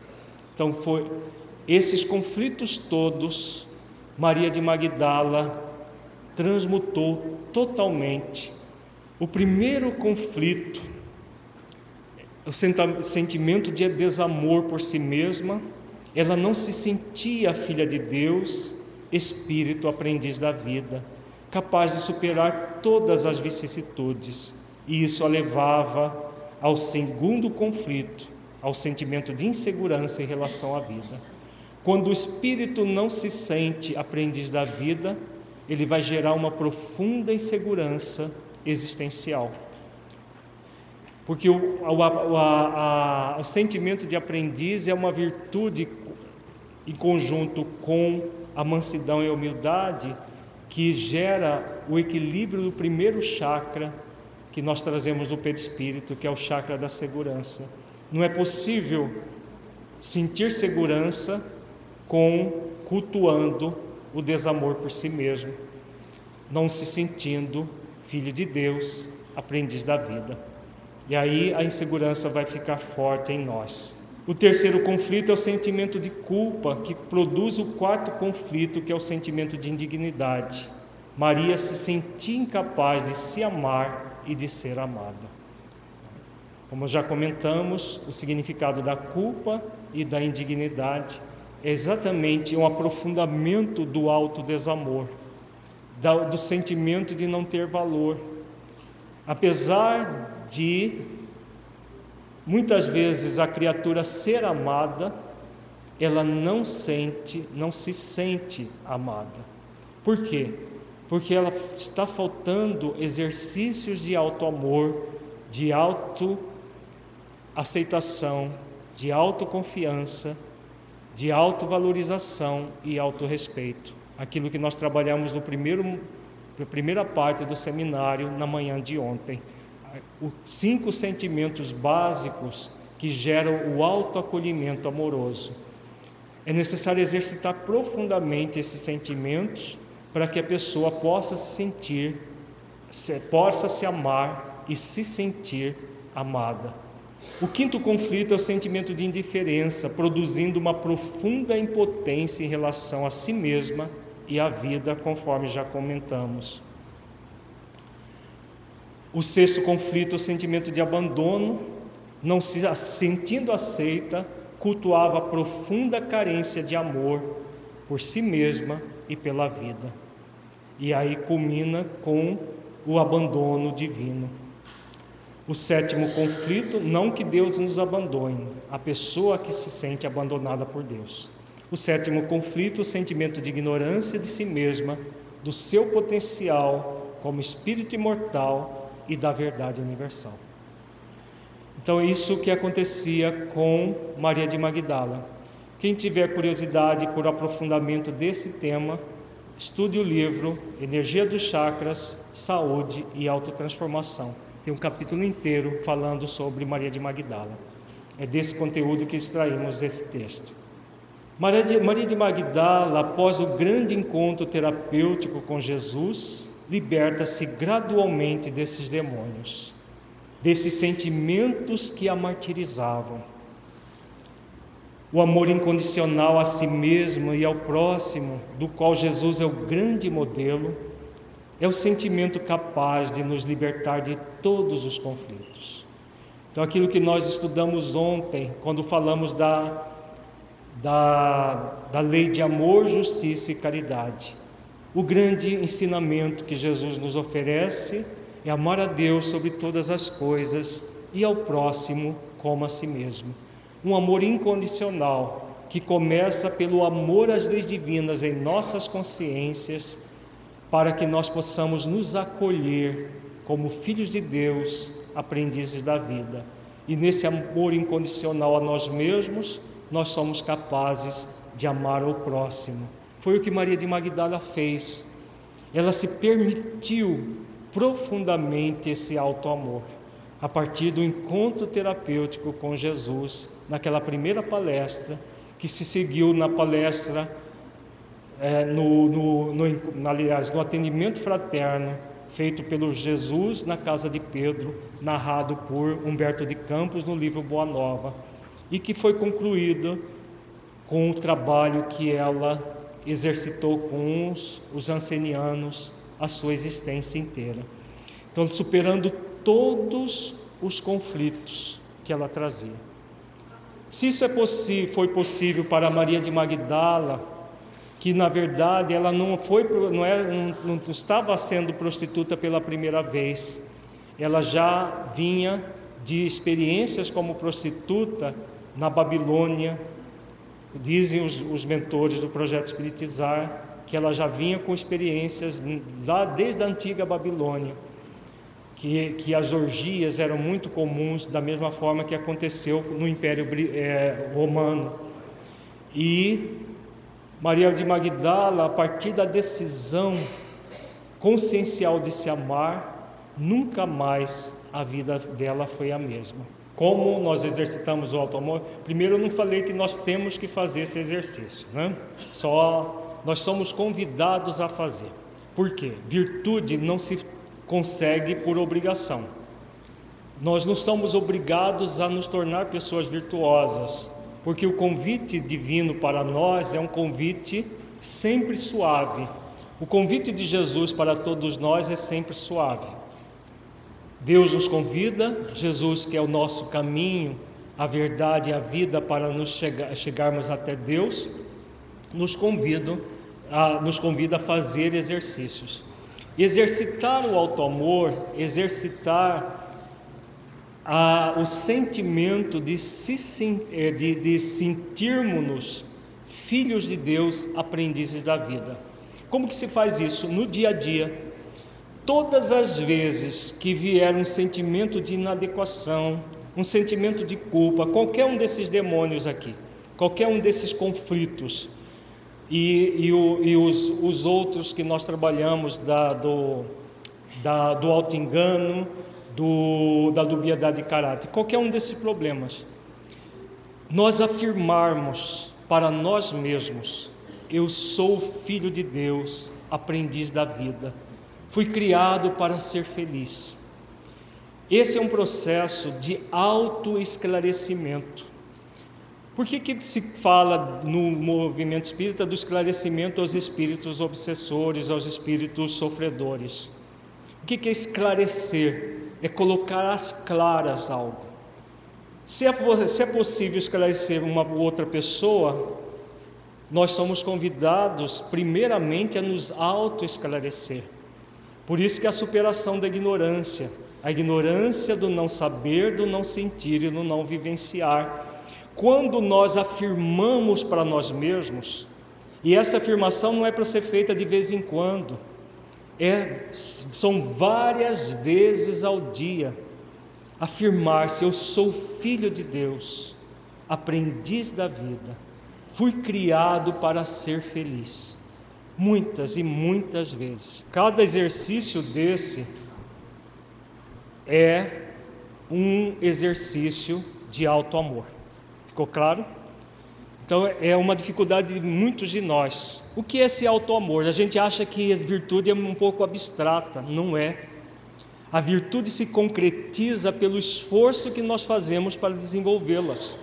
Então foi esses conflitos todos Maria de Magdala transmutou totalmente. O primeiro conflito, o sentimento de desamor por si mesma, ela não se sentia filha de Deus, espírito aprendiz da vida, capaz de superar todas as vicissitudes, e isso a levava ao segundo conflito, ao sentimento de insegurança em relação à vida. Quando o espírito não se sente aprendiz da vida, ele vai gerar uma profunda insegurança existencial. Porque o, o, a, a, o sentimento de aprendiz é uma virtude em conjunto com a mansidão e a humildade que gera o equilíbrio do primeiro chakra que nós trazemos do perispírito, que é o chakra da segurança. Não é possível sentir segurança com cultuando o desamor por si mesmo, não se sentindo filho de Deus, aprendiz da vida. E aí a insegurança vai ficar forte em nós. O terceiro conflito é o sentimento de culpa, que produz o quarto conflito, que é o sentimento de indignidade. Maria se sentia incapaz de se amar e de ser amada. Como já comentamos, o significado da culpa e da indignidade é exatamente um aprofundamento do alto desamor, do sentimento de não ter valor. Apesar de muitas vezes a criatura ser amada, ela não sente, não se sente amada. Por quê? Porque ela está faltando exercícios de alto amor, de auto aceitação, de autoconfiança de autovalorização e autorrespeito. Aquilo que nós trabalhamos no primeiro, na primeira parte do seminário na manhã de ontem. Os cinco sentimentos básicos que geram o autoacolhimento amoroso. É necessário exercitar profundamente esses sentimentos para que a pessoa possa se sentir, possa se amar e se sentir amada. O quinto conflito é o sentimento de indiferença, produzindo uma profunda impotência em relação a si mesma e à vida, conforme já comentamos. O sexto conflito é o sentimento de abandono, não se sentindo aceita, cultuava a profunda carência de amor por si mesma e pela vida. E aí culmina com o abandono divino. O sétimo conflito, não que Deus nos abandone, a pessoa que se sente abandonada por Deus. O sétimo conflito, o sentimento de ignorância de si mesma, do seu potencial como espírito imortal e da verdade universal. Então, é isso que acontecia com Maria de Magdala. Quem tiver curiosidade por aprofundamento desse tema, estude o livro Energia dos Chakras, Saúde e Autotransformação tem um capítulo inteiro falando sobre Maria de Magdala. É desse conteúdo que extraímos esse texto. Maria de, Maria de Magdala, após o grande encontro terapêutico com Jesus, liberta-se gradualmente desses demônios, desses sentimentos que a martirizavam. O amor incondicional a si mesmo e ao próximo, do qual Jesus é o grande modelo, é o sentimento capaz de nos libertar de todos os conflitos. Então, aquilo que nós estudamos ontem, quando falamos da, da, da lei de amor, justiça e caridade, o grande ensinamento que Jesus nos oferece é amar a Deus sobre todas as coisas e ao próximo como a si mesmo. Um amor incondicional que começa pelo amor às leis divinas em nossas consciências para que nós possamos nos acolher como filhos de Deus, aprendizes da vida. E nesse amor incondicional a nós mesmos, nós somos capazes de amar o próximo. Foi o que Maria de Magdala fez. Ela se permitiu profundamente esse alto amor a partir do encontro terapêutico com Jesus, naquela primeira palestra, que se seguiu na palestra, é, no, no, no, aliás, no atendimento fraterno, feito pelo Jesus na casa de Pedro, narrado por Humberto de Campos no livro Boa Nova, e que foi concluído com o trabalho que ela exercitou com os, os ancenianos a sua existência inteira. Então, superando todos os conflitos que ela trazia. Se isso é foi possível para Maria de Magdala, que na verdade ela não foi, não, é, não, não estava sendo prostituta pela primeira vez, ela já vinha de experiências como prostituta na Babilônia. Dizem os, os mentores do projeto Espiritizar que ela já vinha com experiências lá desde a antiga Babilônia que, que as orgias eram muito comuns, da mesma forma que aconteceu no Império é, Romano. E Maria de Magdala, a partir da decisão consciencial de se amar, nunca mais a vida dela foi a mesma. Como nós exercitamos o auto-amor? Primeiro, eu não falei que nós temos que fazer esse exercício, né? Só nós somos convidados a fazer. Por quê? Virtude não se consegue por obrigação. Nós não somos obrigados a nos tornar pessoas virtuosas, porque o convite divino para nós é um convite sempre suave. O convite de Jesus para todos nós é sempre suave. Deus nos convida, Jesus, que é o nosso caminho, a verdade e a vida para nos chegar, chegarmos até Deus, nos convida, a, nos convida a fazer exercícios. Exercitar o auto-amor, exercitar a, o sentimento de, se, é, de, de sentirmos-nos filhos de Deus, aprendizes da vida. Como que se faz isso? No dia a dia. Todas as vezes que vier um sentimento de inadequação, um sentimento de culpa, qualquer um desses demônios aqui, qualquer um desses conflitos, e, e, o, e os, os, outros que nós trabalhamos da, do, da, do auto-engano, do, da dubiedade de caráter, qualquer um desses problemas, nós afirmarmos para nós mesmos: eu sou filho de Deus, aprendiz da vida, fui criado para ser feliz. Esse é um processo de autoesclarecimento. Por que, que se fala no movimento espírita do esclarecimento aos espíritos obsessores, aos espíritos sofredores? O que, que é esclarecer? É colocar às claras algo. Se é, se é possível esclarecer uma outra pessoa, nós somos convidados, primeiramente, a nos auto-esclarecer. Por isso que a superação da ignorância, a ignorância do não saber, do não sentir e do não vivenciar, quando nós afirmamos para nós mesmos, e essa afirmação não é para ser feita de vez em quando, é, são várias vezes ao dia, afirmar-se: Eu sou filho de Deus, aprendiz da vida, fui criado para ser feliz. Muitas e muitas vezes. Cada exercício desse é um exercício de alto amor. Ficou claro? Então é uma dificuldade de muitos de nós. O que é esse auto-amor? A gente acha que a virtude é um pouco abstrata, não é. A virtude se concretiza pelo esforço que nós fazemos para desenvolvê-las.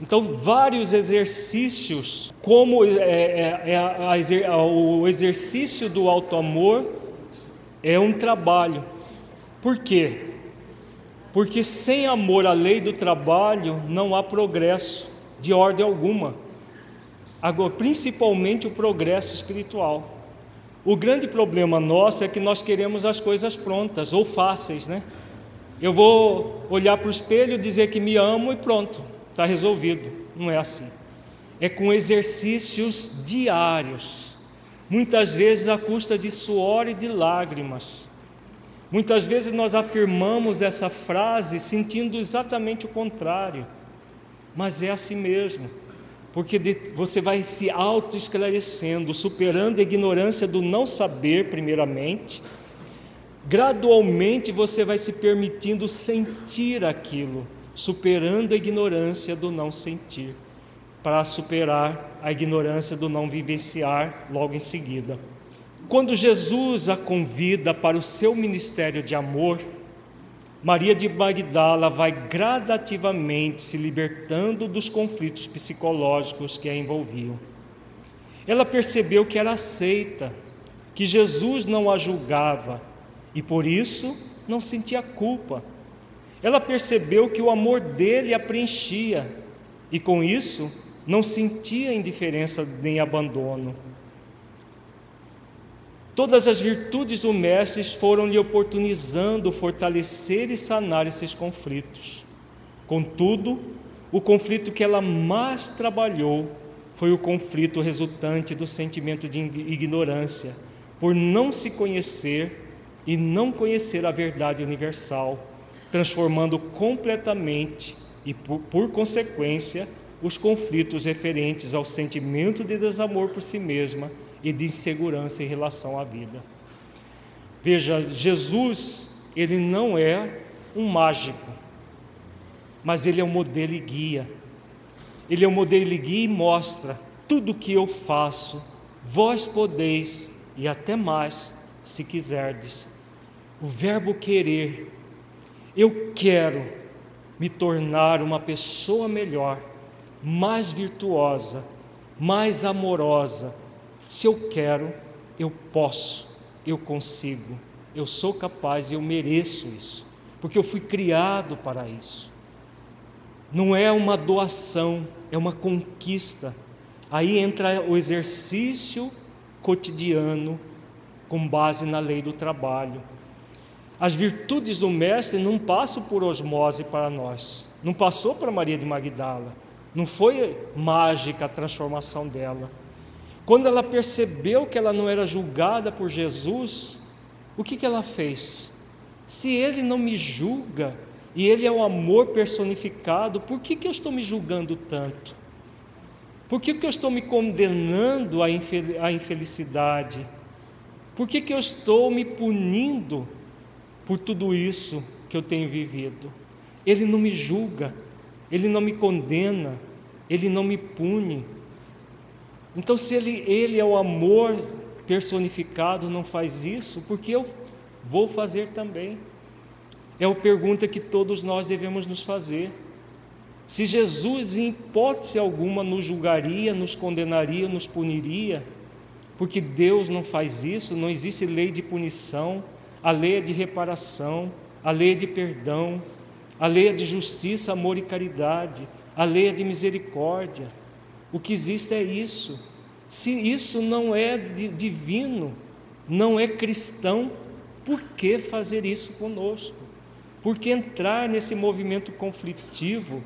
Então, vários exercícios, como é, é, é o exercício do auto-amor, é um trabalho. Por quê? Porque sem amor à lei do trabalho não há progresso de ordem alguma, Agora, principalmente o progresso espiritual. O grande problema nosso é que nós queremos as coisas prontas ou fáceis, né? Eu vou olhar para o espelho, dizer que me amo e pronto, está resolvido. Não é assim. É com exercícios diários, muitas vezes à custa de suor e de lágrimas Muitas vezes nós afirmamos essa frase sentindo exatamente o contrário, mas é assim mesmo, porque você vai se auto-esclarecendo, superando a ignorância do não saber, primeiramente, gradualmente você vai se permitindo sentir aquilo, superando a ignorância do não sentir, para superar a ignorância do não vivenciar logo em seguida. Quando Jesus a convida para o seu ministério de amor, Maria de Magdala vai gradativamente se libertando dos conflitos psicológicos que a envolviam. Ela percebeu que era aceita, que Jesus não a julgava e por isso não sentia culpa. Ela percebeu que o amor dele a preenchia e com isso não sentia indiferença nem abandono. Todas as virtudes do Mestre foram lhe oportunizando fortalecer e sanar esses conflitos. Contudo, o conflito que ela mais trabalhou foi o conflito resultante do sentimento de ignorância, por não se conhecer e não conhecer a verdade universal, transformando completamente e, por, por consequência, os conflitos referentes ao sentimento de desamor por si mesma e de insegurança em relação à vida. Veja, Jesus, ele não é um mágico, mas ele é um modelo e guia. Ele é um modelo e guia e mostra tudo o que eu faço, vós podeis e até mais, se quiserdes. O verbo querer, eu quero me tornar uma pessoa melhor, mais virtuosa, mais amorosa, se eu quero, eu posso, eu consigo, eu sou capaz e eu mereço isso, porque eu fui criado para isso. Não é uma doação, é uma conquista. Aí entra o exercício cotidiano com base na lei do trabalho. As virtudes do Mestre não passam por osmose para nós, não passou para Maria de Magdala, não foi mágica a transformação dela. Quando ela percebeu que ela não era julgada por Jesus, o que, que ela fez? Se ele não me julga e ele é o amor personificado, por que, que eu estou me julgando tanto? Por que, que eu estou me condenando à infelicidade? Por que, que eu estou me punindo por tudo isso que eu tenho vivido? Ele não me julga, ele não me condena, ele não me pune, então, se ele, ele é o amor personificado, não faz isso, porque eu vou fazer também? É a pergunta que todos nós devemos nos fazer. Se Jesus, em hipótese alguma, nos julgaria, nos condenaria, nos puniria, porque Deus não faz isso, não existe lei de punição, a lei é de reparação, a lei é de perdão, a lei é de justiça, amor e caridade, a lei é de misericórdia. O que existe é isso. Se isso não é divino, não é cristão, por que fazer isso conosco? Por que entrar nesse movimento conflitivo,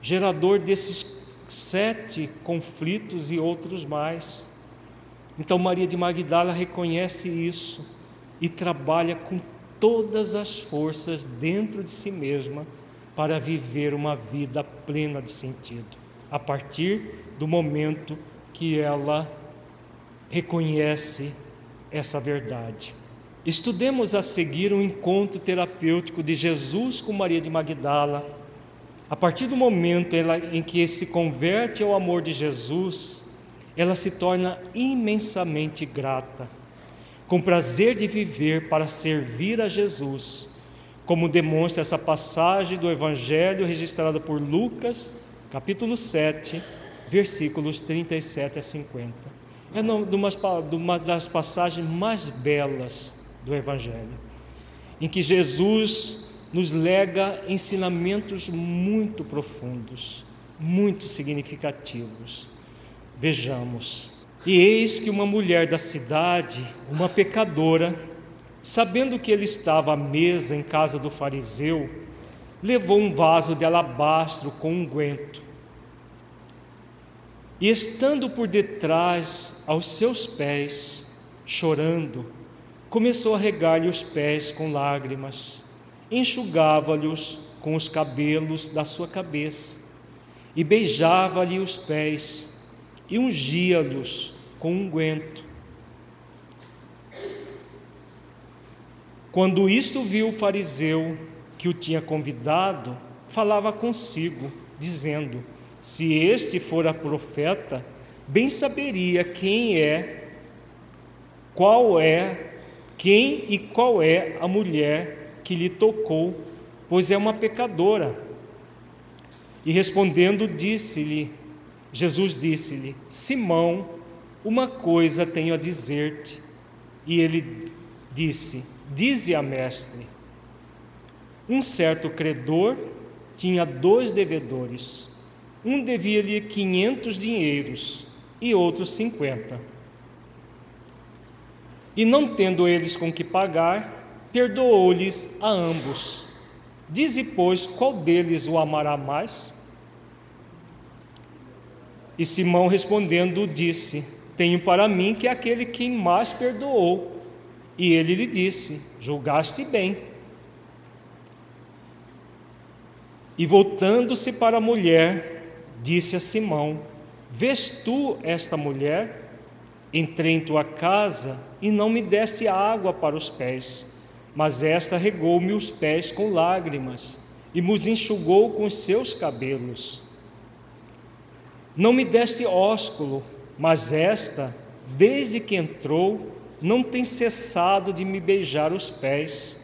gerador desses sete conflitos e outros mais? Então, Maria de Magdala reconhece isso e trabalha com todas as forças dentro de si mesma para viver uma vida plena de sentido a partir do momento que ela reconhece essa verdade. Estudemos a seguir um encontro terapêutico de Jesus com Maria de Magdala. A partir do momento em que se converte ao amor de Jesus, ela se torna imensamente grata, com prazer de viver para servir a Jesus, como demonstra essa passagem do Evangelho registrada por Lucas capítulo 7, versículos 37 a 50. É uma das passagens mais belas do Evangelho, em que Jesus nos lega ensinamentos muito profundos, muito significativos. Vejamos. E eis que uma mulher da cidade, uma pecadora, sabendo que ele estava à mesa em casa do fariseu, levou um vaso de alabastro com unguento. E estando por detrás aos seus pés, chorando, começou a regar-lhe os pés com lágrimas, enxugava-lhes com os cabelos da sua cabeça, e beijava-lhe os pés, e ungia-lhes com unguento. Quando isto viu o fariseu que o tinha convidado, falava consigo, dizendo: Se este fora profeta, bem saberia quem é, qual é, quem e qual é a mulher que lhe tocou, pois é uma pecadora. E respondendo, disse-lhe, Jesus disse-lhe: Simão, uma coisa tenho a dizer-te. E ele disse: Dize a mestre. Um certo credor tinha dois devedores. Um devia-lhe quinhentos dinheiros e outro cinquenta. E não tendo eles com que pagar, perdoou-lhes a ambos. Dize, pois, qual deles o amará mais? E Simão respondendo disse: Tenho para mim que é aquele quem mais perdoou. E ele lhe disse: Julgaste bem. E voltando-se para a mulher, disse a Simão: Vês tu esta mulher? Entrei em tua casa e não me deste água para os pés, mas esta regou-me os pés com lágrimas e me enxugou com os seus cabelos. Não me deste ósculo, mas esta, desde que entrou, não tem cessado de me beijar os pés.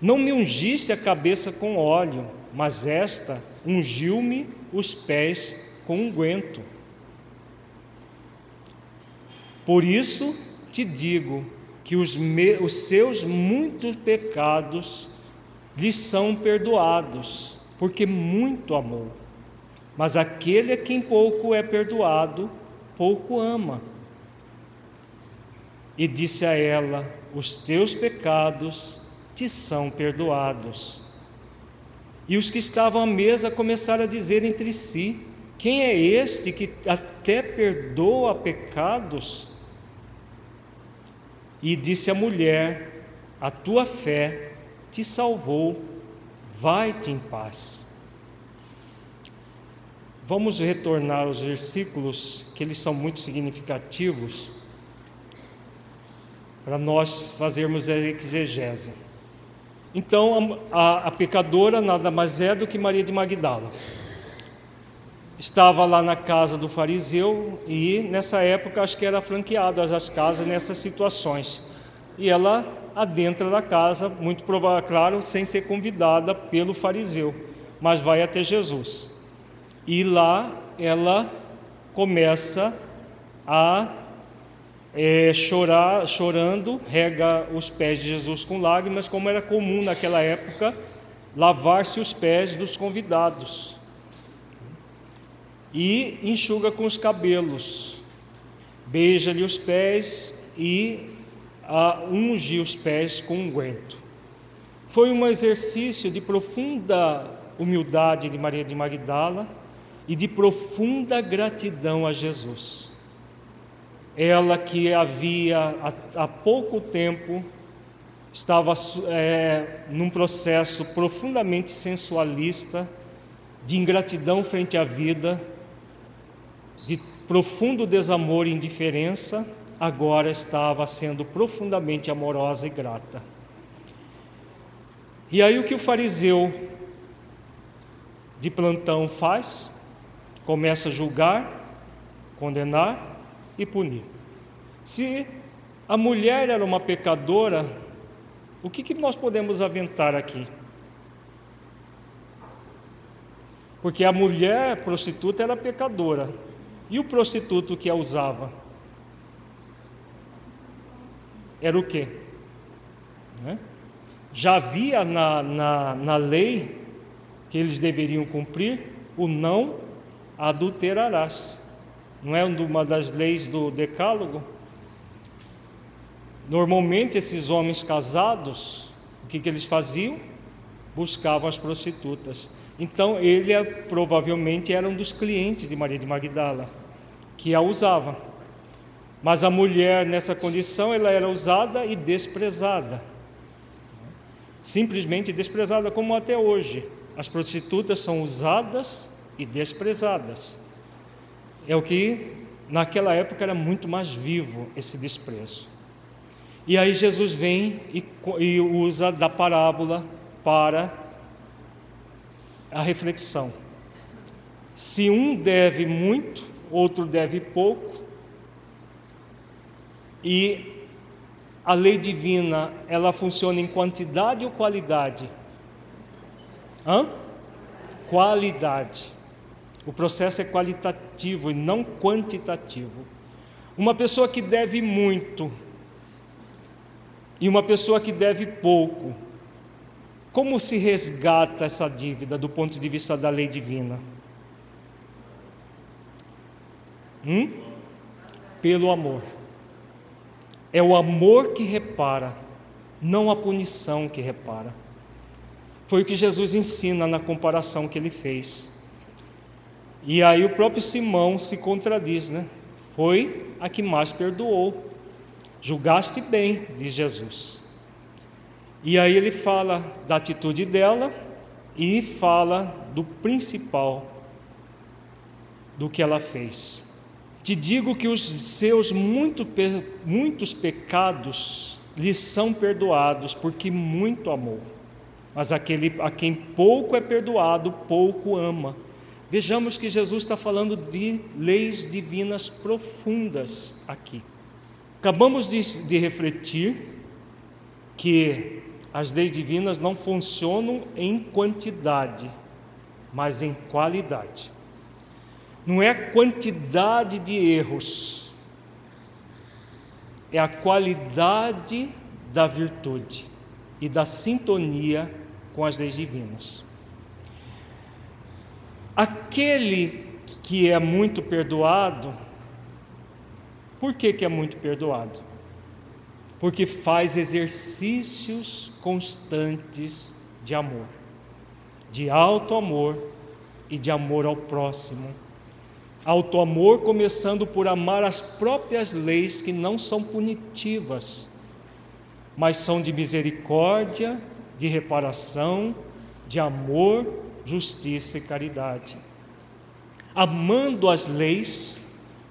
Não me ungiste a cabeça com óleo, mas esta ungiu-me os pés com unguento. Por isso te digo que os, me, os seus muitos pecados lhe são perdoados, porque muito amou. Mas aquele a quem pouco é perdoado, pouco ama. E disse a ela: Os teus pecados te são perdoados. E os que estavam à mesa começaram a dizer entre si: Quem é este que até perdoa pecados? E disse a mulher: A tua fé te salvou, vai-te em paz. Vamos retornar aos versículos, que eles são muito significativos para nós fazermos a exegese. Então, a, a, pecadora nada mais é do que Maria de Magdala. Estava lá na casa do fariseu e, nessa época, acho que era franqueado as casas nessas situações. E ela adentra da casa, muito provável, claro, sem ser convidada pelo fariseu, mas vai até Jesus. E lá ela começa a é, chorar, chorando, rega os pés de Jesus com lágrimas, como era comum naquela época, lavar-se os pés dos convidados. E enxuga com os cabelos, beija-lhe os pés e unge os pés com unguento. Foi um exercício de profunda humildade de Maria de Magdala e de profunda gratidão a Jesus ela que havia há, pouco tempo estava é, num processo profundamente sensualista, de ingratidão frente à vida, de profundo desamor e indiferença, agora estava sendo profundamente amorosa e grata. E aí o que o fariseu de plantão faz? Começa a julgar, condenar e punir. Se a mulher era uma pecadora, o que, que nós podemos aventar aqui? Porque a mulher prostituta era pecadora. E o prostituto que a usava? Era o quê? Né? Já havia na, na, na lei que eles deveriam cumprir o não adulterarás. Não é uma das leis do Decálogo? Normalmente, esses homens casados, o que, que eles faziam? Buscavam as prostitutas. Então, ele é, provavelmente era um dos clientes de Maria de Magdala, que a usava. Mas a mulher nessa condição, ela era usada e desprezada. Simplesmente desprezada como até hoje. As prostitutas são usadas e desprezadas. É o que naquela época era muito mais vivo esse desprezo. E aí Jesus vem e, e usa da parábola para a reflexão. Se um deve muito, outro deve pouco, e a lei divina, ela funciona em quantidade ou qualidade? Hã? Qualidade. O processo é qualitativo e não quantitativo. Uma pessoa que deve muito, e uma pessoa que deve pouco, como se resgata essa dívida do ponto de vista da lei divina? Hum? Pelo amor. É o amor que repara, não a punição que repara. Foi o que Jesus ensina na comparação que ele fez. E aí o próprio Simão se contradiz, né? Foi a que mais perdoou. Julgaste bem, diz Jesus. E aí ele fala da atitude dela e fala do principal do que ela fez. Te digo que os seus muito, muitos pecados lhe são perdoados, porque muito amou. Mas aquele a quem pouco é perdoado, pouco ama. Vejamos que Jesus está falando de leis divinas profundas aqui. Acabamos de, de refletir que as leis divinas não funcionam em quantidade, mas em qualidade. Não é a quantidade de erros, é a qualidade da virtude e da sintonia com as leis divinas. Aquele que é muito perdoado, por que, que é muito perdoado? Porque faz exercícios constantes de amor, de alto amor e de amor ao próximo. Alto amor começando por amar as próprias leis que não são punitivas, mas são de misericórdia, de reparação, de amor, justiça e caridade. Amando as leis,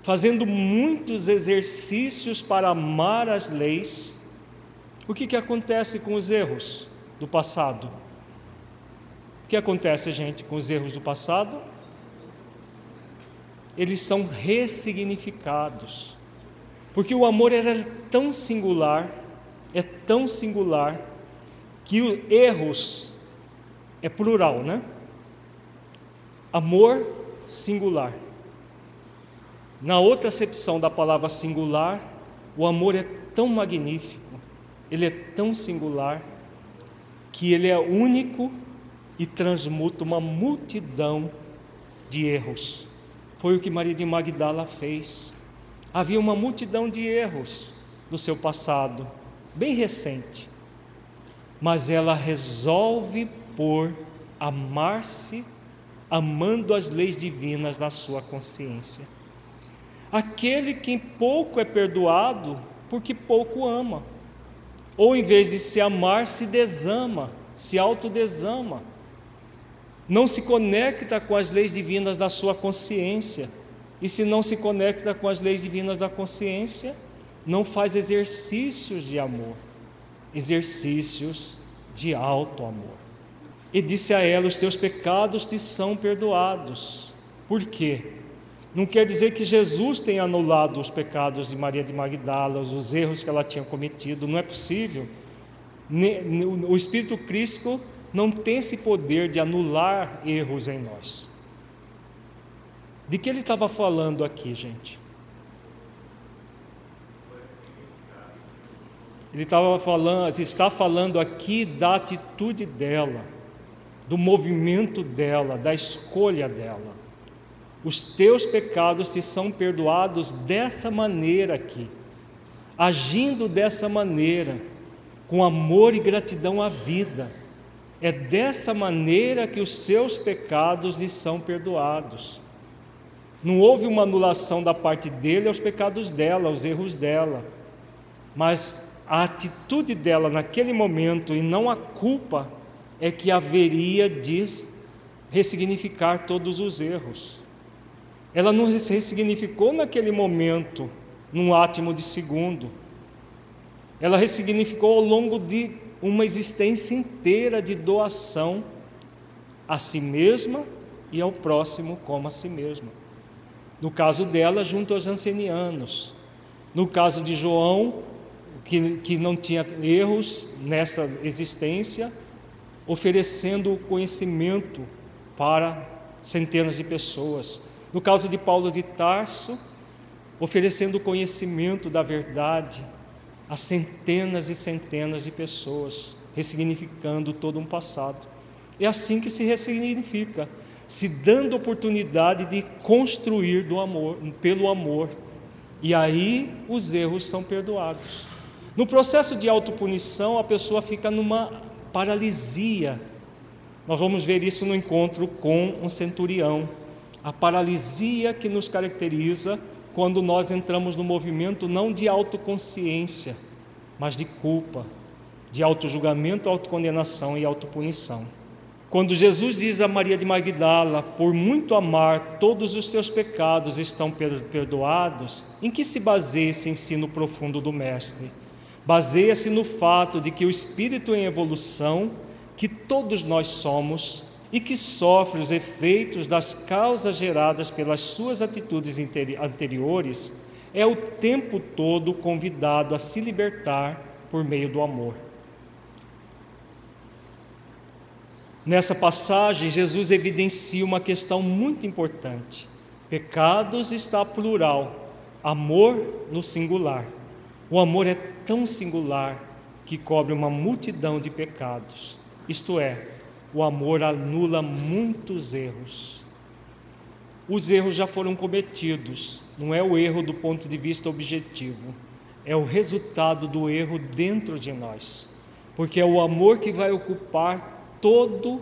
fazendo muitos exercícios para amar as leis, o que, que acontece com os erros do passado? O que acontece, gente, com os erros do passado? Eles são ressignificados, porque o amor era tão singular, é tão singular, que erros é plural, né? Amor singular. Na outra acepção da palavra singular, o amor é tão magnífico, ele é tão singular, que ele é único e transmuta uma multidão de erros. Foi o que Maria de Magdala fez. Havia uma multidão de erros no seu passado, bem recente, mas ela resolve por amar-se, amando as leis divinas na sua consciência. Aquele que pouco é perdoado, porque pouco ama. Ou em vez de se amar, se desama, se autodesama. Não se conecta com as leis divinas da sua consciência. E se não se conecta com as leis divinas da consciência, não faz exercícios de amor, exercícios de alto amor. E disse a ela: Os teus pecados te são perdoados. Por quê? Não quer dizer que Jesus tenha anulado os pecados de Maria de Magdala, os erros que ela tinha cometido, não é possível. O Espírito Cristo não tem esse poder de anular erros em nós. De que ele estava falando aqui, gente? Ele estava falando, está falando aqui da atitude dela, do movimento dela, da escolha dela os teus pecados te são perdoados dessa maneira aqui, agindo dessa maneira, com amor e gratidão à vida. É dessa maneira que os seus pecados lhe são perdoados. Não houve uma anulação da parte dele aos pecados dela, aos erros dela. Mas a atitude dela naquele momento e não a culpa é que haveria de ressignificar todos os erros. Ela não ressignificou naquele momento, num átimo de segundo. Ela ressignificou ao longo de uma existência inteira de doação a si mesma e ao próximo como a si mesma. No caso dela, junto aos ancenianos. No caso de João, que, que não tinha erros nessa existência, oferecendo conhecimento para centenas de pessoas. No caso de Paulo de Tarso, oferecendo conhecimento da verdade a centenas e centenas de pessoas, ressignificando todo um passado. É assim que se ressignifica, se dando oportunidade de construir do amor, pelo amor. E aí os erros são perdoados. No processo de autopunição, a pessoa fica numa paralisia. Nós vamos ver isso no encontro com um centurião. A paralisia que nos caracteriza quando nós entramos no movimento não de autoconsciência, mas de culpa, de autojulgamento, autocondenação e autopunição. Quando Jesus diz a Maria de Magdala, por muito amar, todos os teus pecados estão perdoados, em que se baseia esse ensino profundo do Mestre? Baseia-se no fato de que o espírito em evolução, que todos nós somos e que sofre os efeitos das causas geradas pelas suas atitudes anteriores, é o tempo todo convidado a se libertar por meio do amor. Nessa passagem, Jesus evidencia uma questão muito importante. Pecados está plural, amor no singular. O amor é tão singular que cobre uma multidão de pecados. Isto é, o amor anula muitos erros. Os erros já foram cometidos, não é o erro do ponto de vista objetivo, é o resultado do erro dentro de nós, porque é o amor que vai ocupar todo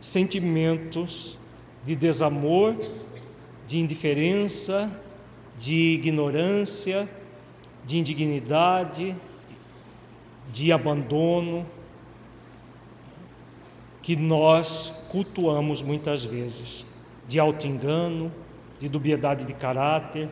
sentimentos de desamor, de indiferença, de ignorância, de indignidade, de abandono, que nós cultuamos muitas vezes, de auto-engano, de dubiedade de caráter.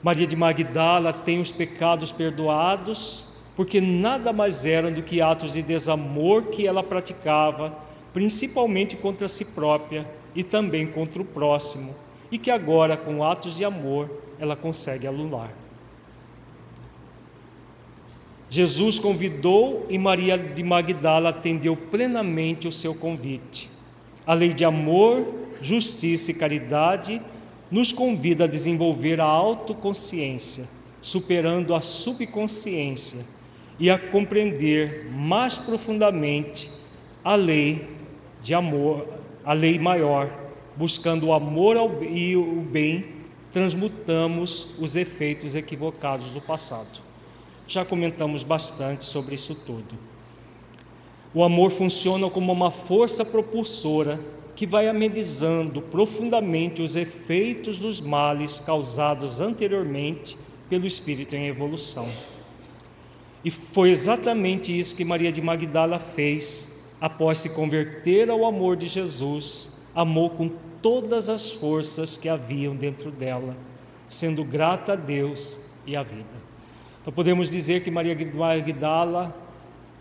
Maria de Magdala tem os pecados perdoados porque nada mais eram do que atos de desamor que ela praticava, principalmente contra si própria e também contra o próximo, e que agora, com atos de amor, ela consegue alunar. Jesus convidou e Maria de Magdala atendeu plenamente o seu convite. A lei de amor, justiça e caridade nos convida a desenvolver a autoconsciência, superando a subconsciência e a compreender mais profundamente a lei de amor, a lei maior, buscando o amor e o bem, transmutamos os efeitos equivocados do passado. Já comentamos bastante sobre isso tudo. O amor funciona como uma força propulsora que vai amenizando profundamente os efeitos dos males causados anteriormente pelo espírito em evolução. E foi exatamente isso que Maria de Magdala fez após se converter ao amor de Jesus. Amou com todas as forças que haviam dentro dela, sendo grata a Deus e à vida. Então podemos dizer que Maria Magdala,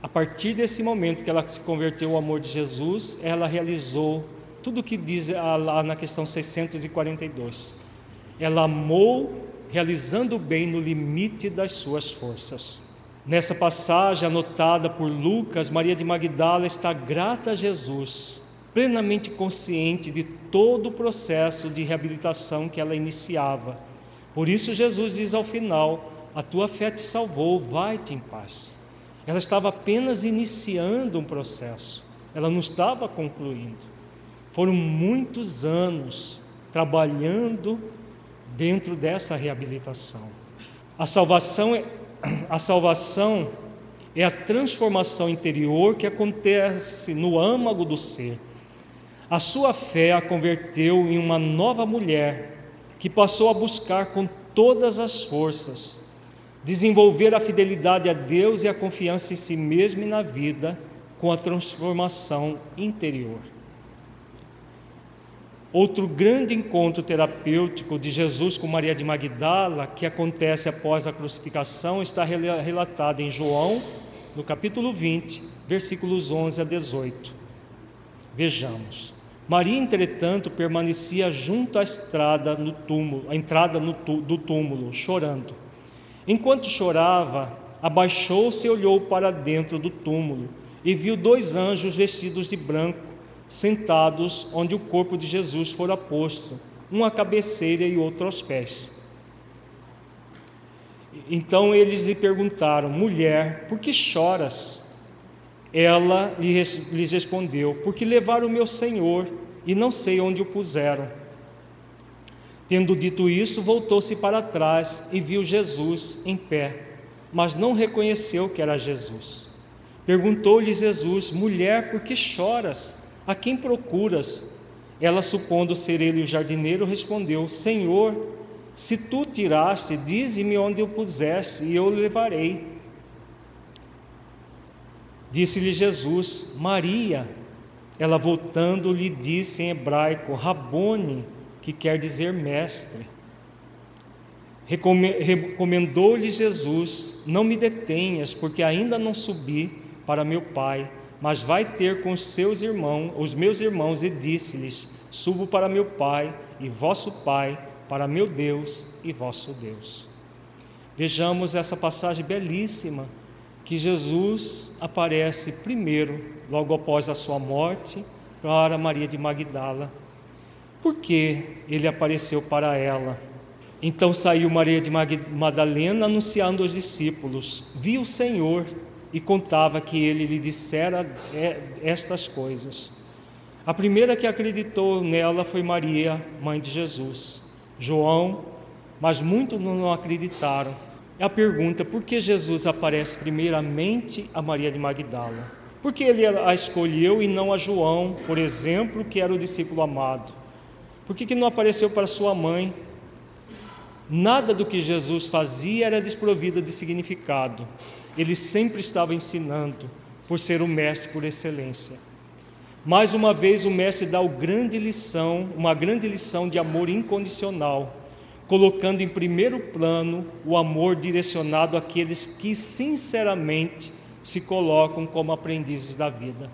a partir desse momento que ela se converteu ao amor de Jesus, ela realizou tudo o que diz lá na questão 642. Ela amou realizando o bem no limite das suas forças. Nessa passagem anotada por Lucas, Maria de Magdala está grata a Jesus, plenamente consciente de todo o processo de reabilitação que ela iniciava. Por isso, Jesus diz ao final: A tua fé te salvou, vai-te em paz. Ela estava apenas iniciando um processo, ela não estava concluindo. Foram muitos anos trabalhando dentro dessa reabilitação. A salvação é a salvação é a transformação interior que acontece no âmago do ser. A sua fé a converteu em uma nova mulher que passou a buscar com todas as forças desenvolver a fidelidade a Deus e a confiança em si mesma e na vida com a transformação interior. Outro grande encontro terapêutico de Jesus com Maria de Magdala, que acontece após a crucificação, está relatado em João, no capítulo 20, versículos 11 a 18. Vejamos. Maria, entretanto, permanecia junto à estrada no túmulo, à entrada no, do túmulo, chorando. Enquanto chorava, abaixou-se e olhou para dentro do túmulo e viu dois anjos vestidos de branco sentados onde o corpo de Jesus fora posto, um à cabeceira e outro aos pés. Então eles lhe perguntaram: Mulher, por que choras? Ela lhes respondeu: Porque levaram o meu Senhor e não sei onde o puseram. Tendo dito isso, voltou-se para trás e viu Jesus em pé, mas não reconheceu que era Jesus. Perguntou-lhe Jesus: Mulher, por que choras? A quem procuras? Ela, supondo ser ele o jardineiro, respondeu: Senhor, se tu tiraste, dize-me onde o puseste, e eu o levarei. Disse-lhe Jesus: Maria. Ela, voltando, lhe disse em hebraico: Rabone, que quer dizer mestre. Recomendou-lhe Jesus: Não me detenhas, porque ainda não subi para meu Pai mas vai ter com os seus irmãos, os meus irmãos, e disse-lhes: Subo para meu Pai e vosso Pai, para meu Deus e vosso Deus. Vejamos essa passagem belíssima que Jesus aparece primeiro, logo após a sua morte, para Maria de Magdala. Por que ele apareceu para ela? Então saiu Maria de Magdalena anunciando aos discípulos: Vi o Senhor e contava que ele lhe dissera é, estas coisas. A primeira que acreditou nela foi Maria, mãe de Jesus. João, mas muitos não acreditaram. É a pergunta: por que Jesus aparece primeiramente a Maria de Magdala? Por que ele a escolheu e não a João, por exemplo, que era o discípulo amado? Por que, que não apareceu para sua mãe? Nada do que Jesus fazia era desprovido de significado. Ele sempre estava ensinando, por ser o mestre por excelência. Mais uma vez, o mestre dá uma grande lição, uma grande lição de amor incondicional, colocando em primeiro plano o amor direcionado àqueles que sinceramente se colocam como aprendizes da vida.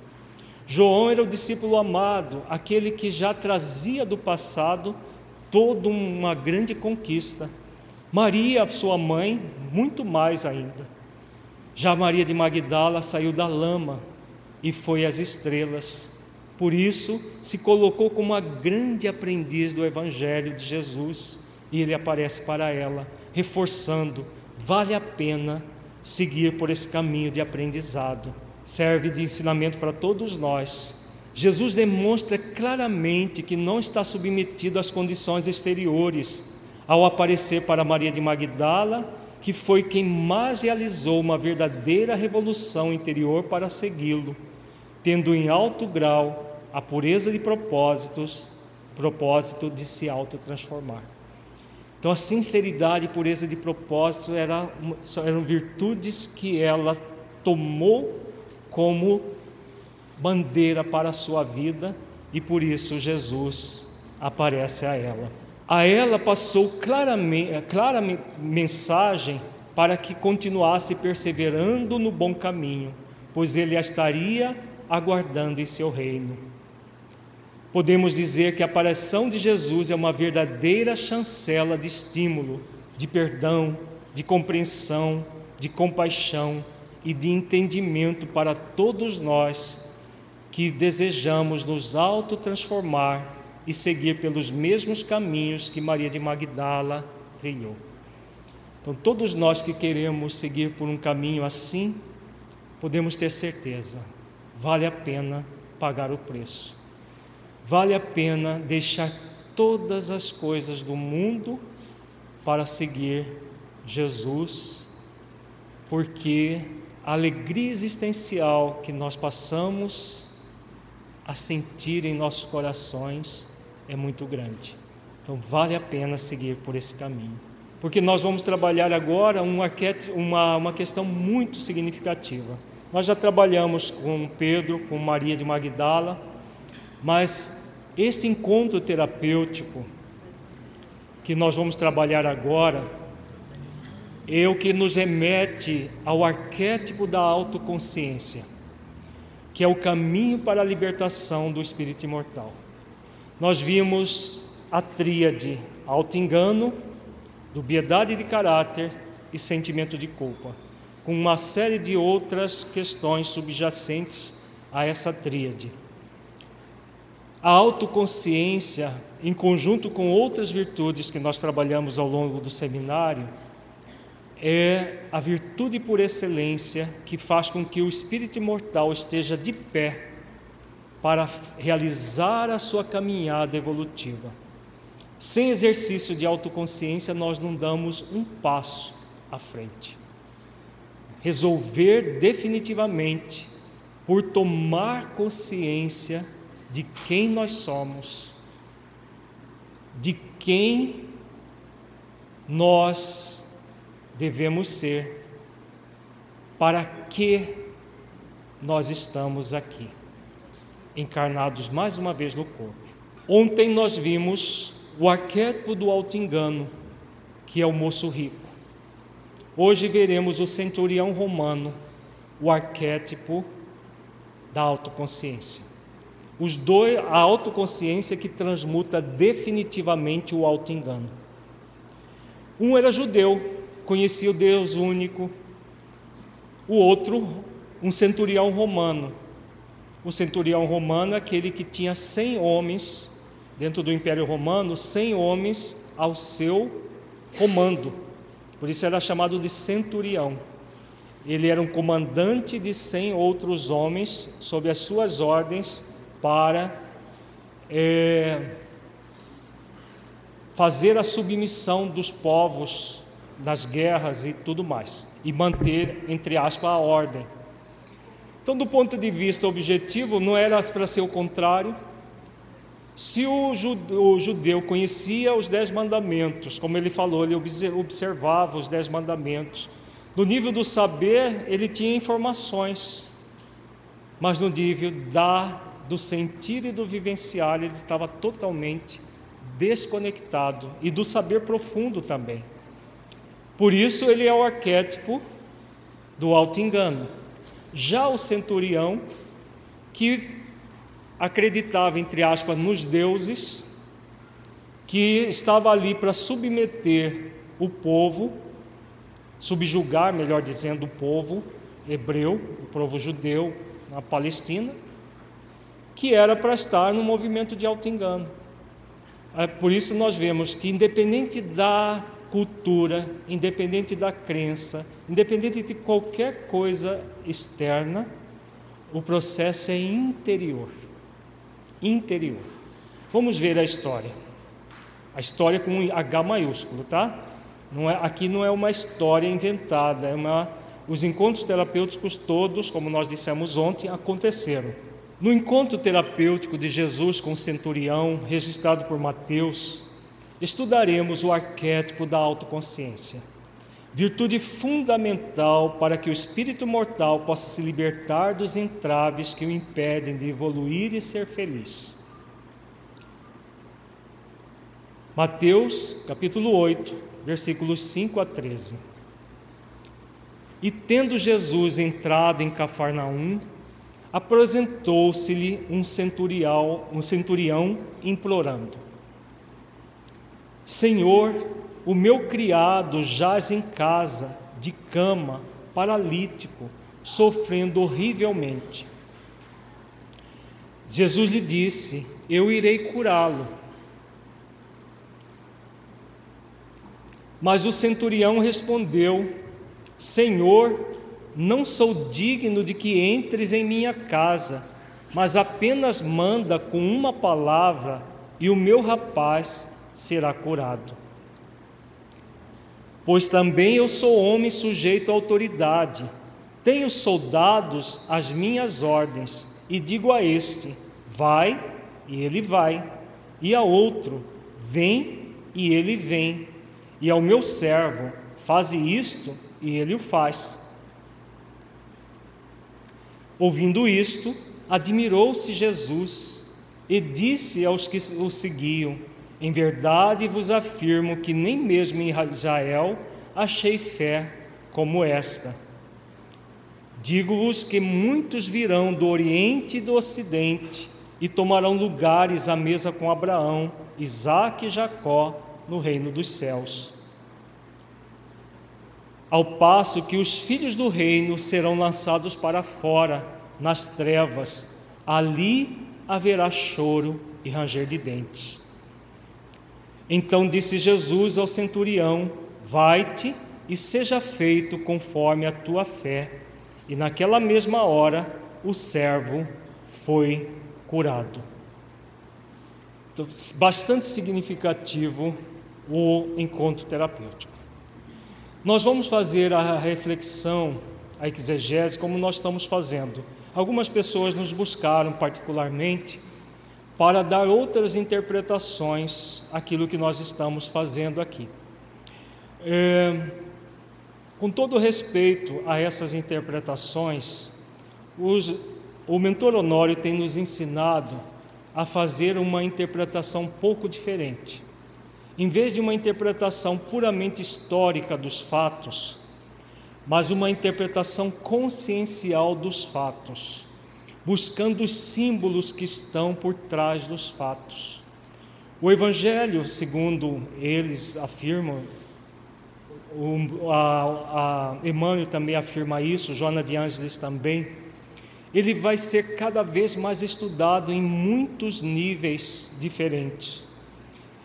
João era o discípulo amado, aquele que já trazia do passado toda uma grande conquista. Maria, sua mãe, muito mais ainda. Já Maria de Magdala saiu da lama e foi às estrelas. Por isso, se colocou como uma grande aprendiz do Evangelho de Jesus e ele aparece para ela, reforçando: vale a pena seguir por esse caminho de aprendizado. Serve de ensinamento para todos nós. Jesus demonstra claramente que não está submetido às condições exteriores ao aparecer para Maria de Magdala que foi quem mais realizou uma verdadeira revolução interior para segui-lo, tendo em alto grau a pureza de propósitos, propósito de se autotransformar. Então, a sinceridade e pureza de propósito era, eram virtudes que ela tomou como bandeira para a sua vida e por isso Jesus aparece a ela a ela passou claramente, clara mensagem para que continuasse perseverando no bom caminho, pois ele a estaria aguardando em seu reino. Podemos dizer que a aparição de Jesus é uma verdadeira chancela de estímulo, de perdão, de compreensão, de compaixão e de entendimento para todos nós que desejamos nos autotransformar e seguir pelos mesmos caminhos que Maria de Magdala trilhou. Então, todos nós que queremos seguir por um caminho assim, podemos ter certeza, vale a pena pagar o preço. Vale a pena deixar todas as coisas do mundo para seguir Jesus, porque a alegria existencial que nós passamos a sentir em nossos corações é muito grande. Então vale a pena seguir por esse caminho. Porque nós vamos trabalhar agora uma, uma, uma questão muito significativa. Nós já trabalhamos com Pedro, com Maria de Magdala, mas esse encontro terapêutico que nós vamos trabalhar agora é o que nos remete ao arquétipo da autoconsciência, que é o caminho para a libertação do espírito imortal. Nós vimos a tríade auto-engano, dubiedade de caráter e sentimento de culpa, com uma série de outras questões subjacentes a essa tríade. A autoconsciência, em conjunto com outras virtudes que nós trabalhamos ao longo do seminário, é a virtude por excelência que faz com que o espírito imortal esteja de pé para realizar a sua caminhada evolutiva. Sem exercício de autoconsciência, nós não damos um passo à frente. Resolver definitivamente por tomar consciência de quem nós somos, de quem nós devemos ser, para que nós estamos aqui, encarnados mais uma vez no corpo. Ontem nós vimos o arquétipo do auto-engano, que é o moço rico. Hoje veremos o centurião romano, o arquétipo da autoconsciência. Os dois, a autoconsciência que transmuta definitivamente o auto-engano. Um era judeu, conhecia o Deus único. O outro, um centurião romano. O centurião romano é aquele que tinha 100 homens, dentro do Império Romano, 100 homens ao seu comando. Por isso era chamado de centurião. Ele era um comandante de 100 outros homens, sob as suas ordens, para é, fazer a submissão dos povos das guerras e tudo mais, e manter, entre aspas, a ordem. Então, do ponto de vista objetivo, não era para ser o contrário. Se o judeu conhecia os dez mandamentos, como ele falou, ele observava os dez mandamentos. No nível do saber, ele tinha informações, mas no nível da do sentir e do vivenciar, ele estava totalmente desconectado e do saber profundo também. Por isso ele é o arquétipo do auto-engano. Já o centurião, que acreditava, entre aspas, nos deuses, que estava ali para submeter o povo, subjugar, melhor dizendo, o povo hebreu, o povo judeu na Palestina, que era para estar no movimento de auto-engano. É, por isso nós vemos que, independente da cultura, independente da crença, independente de qualquer coisa externa, o processo é interior. Interior. Vamos ver a história. A história com um H maiúsculo, tá? Não é, aqui não é uma história inventada, é uma, os encontros terapêuticos todos, como nós dissemos ontem, aconteceram. No encontro terapêutico de Jesus com o centurião, registrado por Mateus, estudaremos o arquétipo da autoconsciência, virtude fundamental para que o espírito mortal possa se libertar dos entraves que o impedem de evoluir e ser feliz. Mateus, capítulo 8, versículos 5 a 13. E tendo Jesus entrado em Cafarnaum, apresentou-se-lhe um centurião, um centurião implorando: Senhor, o meu criado jaz em casa, de cama, paralítico, sofrendo horrivelmente. Jesus lhe disse: Eu irei curá-lo. Mas o centurião respondeu: Senhor, não sou digno de que entres em minha casa, mas apenas manda com uma palavra e o meu rapaz será curado. Pois também eu sou homem sujeito à autoridade, tenho soldados às minhas ordens, e digo a este: vai e ele vai, e a outro, vem e ele vem, e ao meu servo, faze isto e ele o faz. Ouvindo isto, admirou-se Jesus e disse aos que o seguiam: Em verdade vos afirmo que nem mesmo em Israel achei fé como esta. Digo-vos que muitos virão do Oriente e do Ocidente e tomarão lugares à mesa com Abraão, Isaque e Jacó no reino dos céus. Ao passo que os filhos do reino serão lançados para fora, nas trevas, ali haverá choro e ranger de dentes. Então disse Jesus ao centurião: Vai-te e seja feito conforme a tua fé. E naquela mesma hora o servo foi curado. Então, bastante significativo o encontro terapêutico. Nós vamos fazer a reflexão, a exegese, como nós estamos fazendo Algumas pessoas nos buscaram particularmente para dar outras interpretações àquilo que nós estamos fazendo aqui. É, com todo respeito a essas interpretações, os, o mentor Honório tem nos ensinado a fazer uma interpretação um pouco diferente. Em vez de uma interpretação puramente histórica dos fatos, mas uma interpretação consciencial dos fatos, buscando os símbolos que estão por trás dos fatos. O Evangelho, segundo eles afirmam, o, a, a Emmanuel também afirma isso, Joana de Ângeles também, ele vai ser cada vez mais estudado em muitos níveis diferentes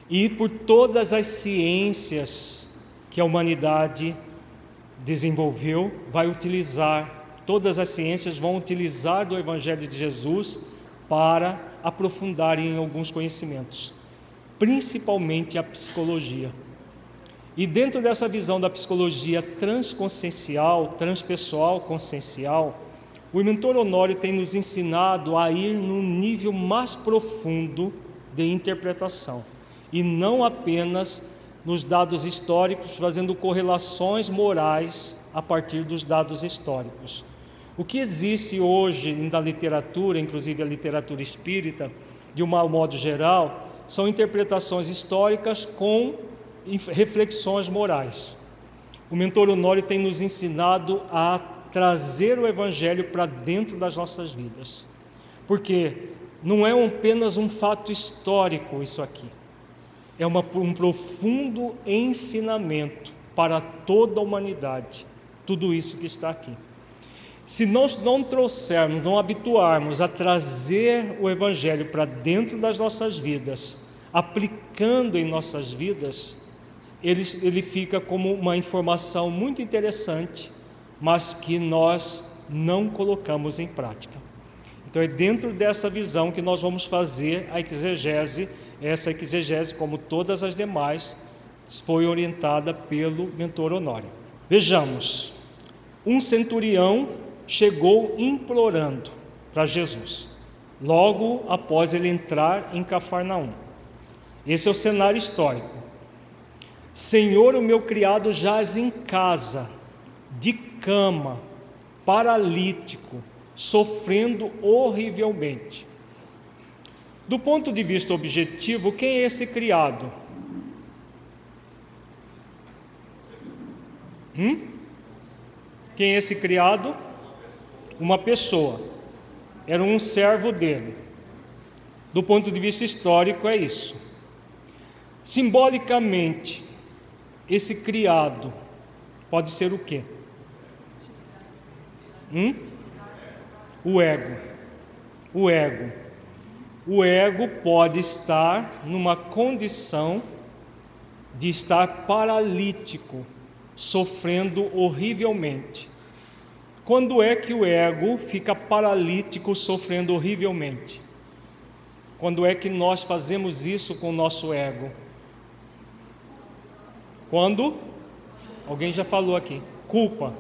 e por todas as ciências que a humanidade desenvolveu, vai utilizar, todas as ciências vão utilizar do Evangelho de Jesus para aprofundar em alguns conhecimentos, principalmente a psicologia. E dentro dessa visão da psicologia transconsciencial, transpessoal, consciencial, o mentor Honório tem nos ensinado a ir num nível mais profundo de interpretação e não apenas nos dados históricos, fazendo correlações morais a partir dos dados históricos. O que existe hoje na literatura, inclusive a literatura espírita, de um modo geral, são interpretações históricas com reflexões morais. O mentor Honório tem nos ensinado a trazer o evangelho para dentro das nossas vidas. Porque não é apenas um fato histórico isso aqui é uma, um profundo ensinamento para toda a humanidade, tudo isso que está aqui. Se nós não trouxermos, não habituarmos a trazer o Evangelho para dentro das nossas vidas, aplicando em nossas vidas, ele, ele fica como uma informação muito interessante, mas que nós não colocamos em prática. Então é dentro dessa visão que nós vamos fazer a exegese essa exegese, como todas as demais, foi orientada pelo mentor Honório. Vejamos, um centurião chegou implorando para Jesus, logo após ele entrar em Cafarnaum. Esse é o cenário histórico. Senhor, o meu criado jaz em casa, de cama, paralítico, sofrendo horrivelmente. Do ponto de vista objetivo, quem é esse criado? Hum? Quem é esse criado? Uma pessoa. Era um servo dele. Do ponto de vista histórico, é isso. Simbolicamente, esse criado pode ser o quê? Hum? O ego. O ego o ego pode estar numa condição de estar paralítico, sofrendo horrivelmente. Quando é que o ego fica paralítico, sofrendo horrivelmente? Quando é que nós fazemos isso com o nosso ego? Quando? Alguém já falou aqui. Culpa.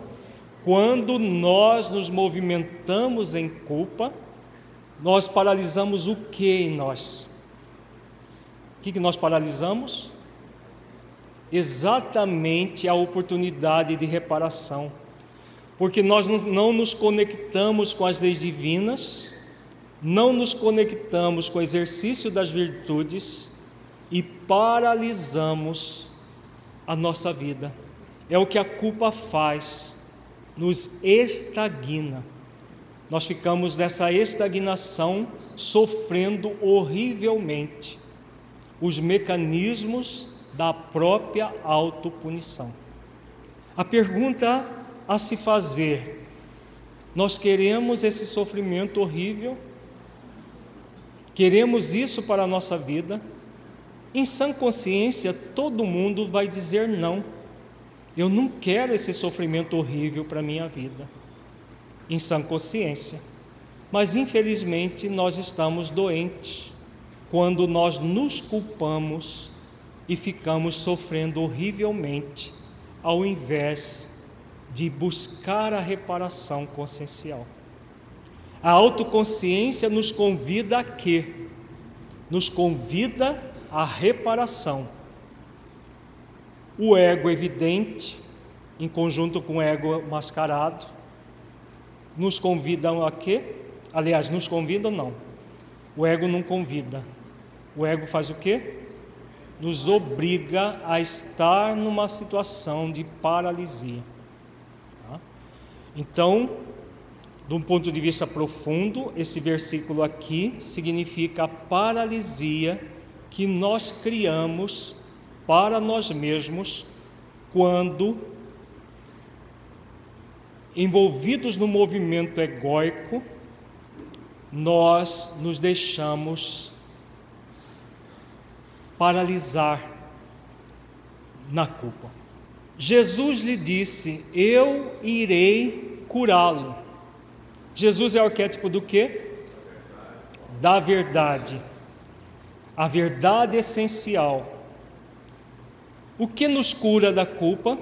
Quando nós nos movimentamos em culpa, nós paralisamos o que em nós? O que, que nós paralisamos? Exatamente a oportunidade de reparação, porque nós não nos conectamos com as leis divinas, não nos conectamos com o exercício das virtudes e paralisamos a nossa vida. É o que a culpa faz, nos estagna. Nós ficamos nessa estagnação, sofrendo horrivelmente os mecanismos da própria autopunição. A pergunta a se fazer: nós queremos esse sofrimento horrível? Queremos isso para a nossa vida? Em sã consciência, todo mundo vai dizer não. Eu não quero esse sofrimento horrível para a minha vida. Em sã consciência. Mas infelizmente nós estamos doentes quando nós nos culpamos e ficamos sofrendo horrivelmente, ao invés de buscar a reparação consciencial. A autoconsciência nos convida a quê? Nos convida a reparação. O ego evidente, em conjunto com o ego mascarado, nos convidam a quê? Aliás, nos convidam não. O ego não convida. O ego faz o quê? Nos obriga a estar numa situação de paralisia. Então, de um ponto de vista profundo, esse versículo aqui significa a paralisia que nós criamos para nós mesmos quando, envolvidos no movimento egóico, nós nos deixamos paralisar na culpa. Jesus lhe disse: Eu irei curá-lo. Jesus é o arquétipo do que? Da verdade a verdade essencial. O que nos cura da culpa,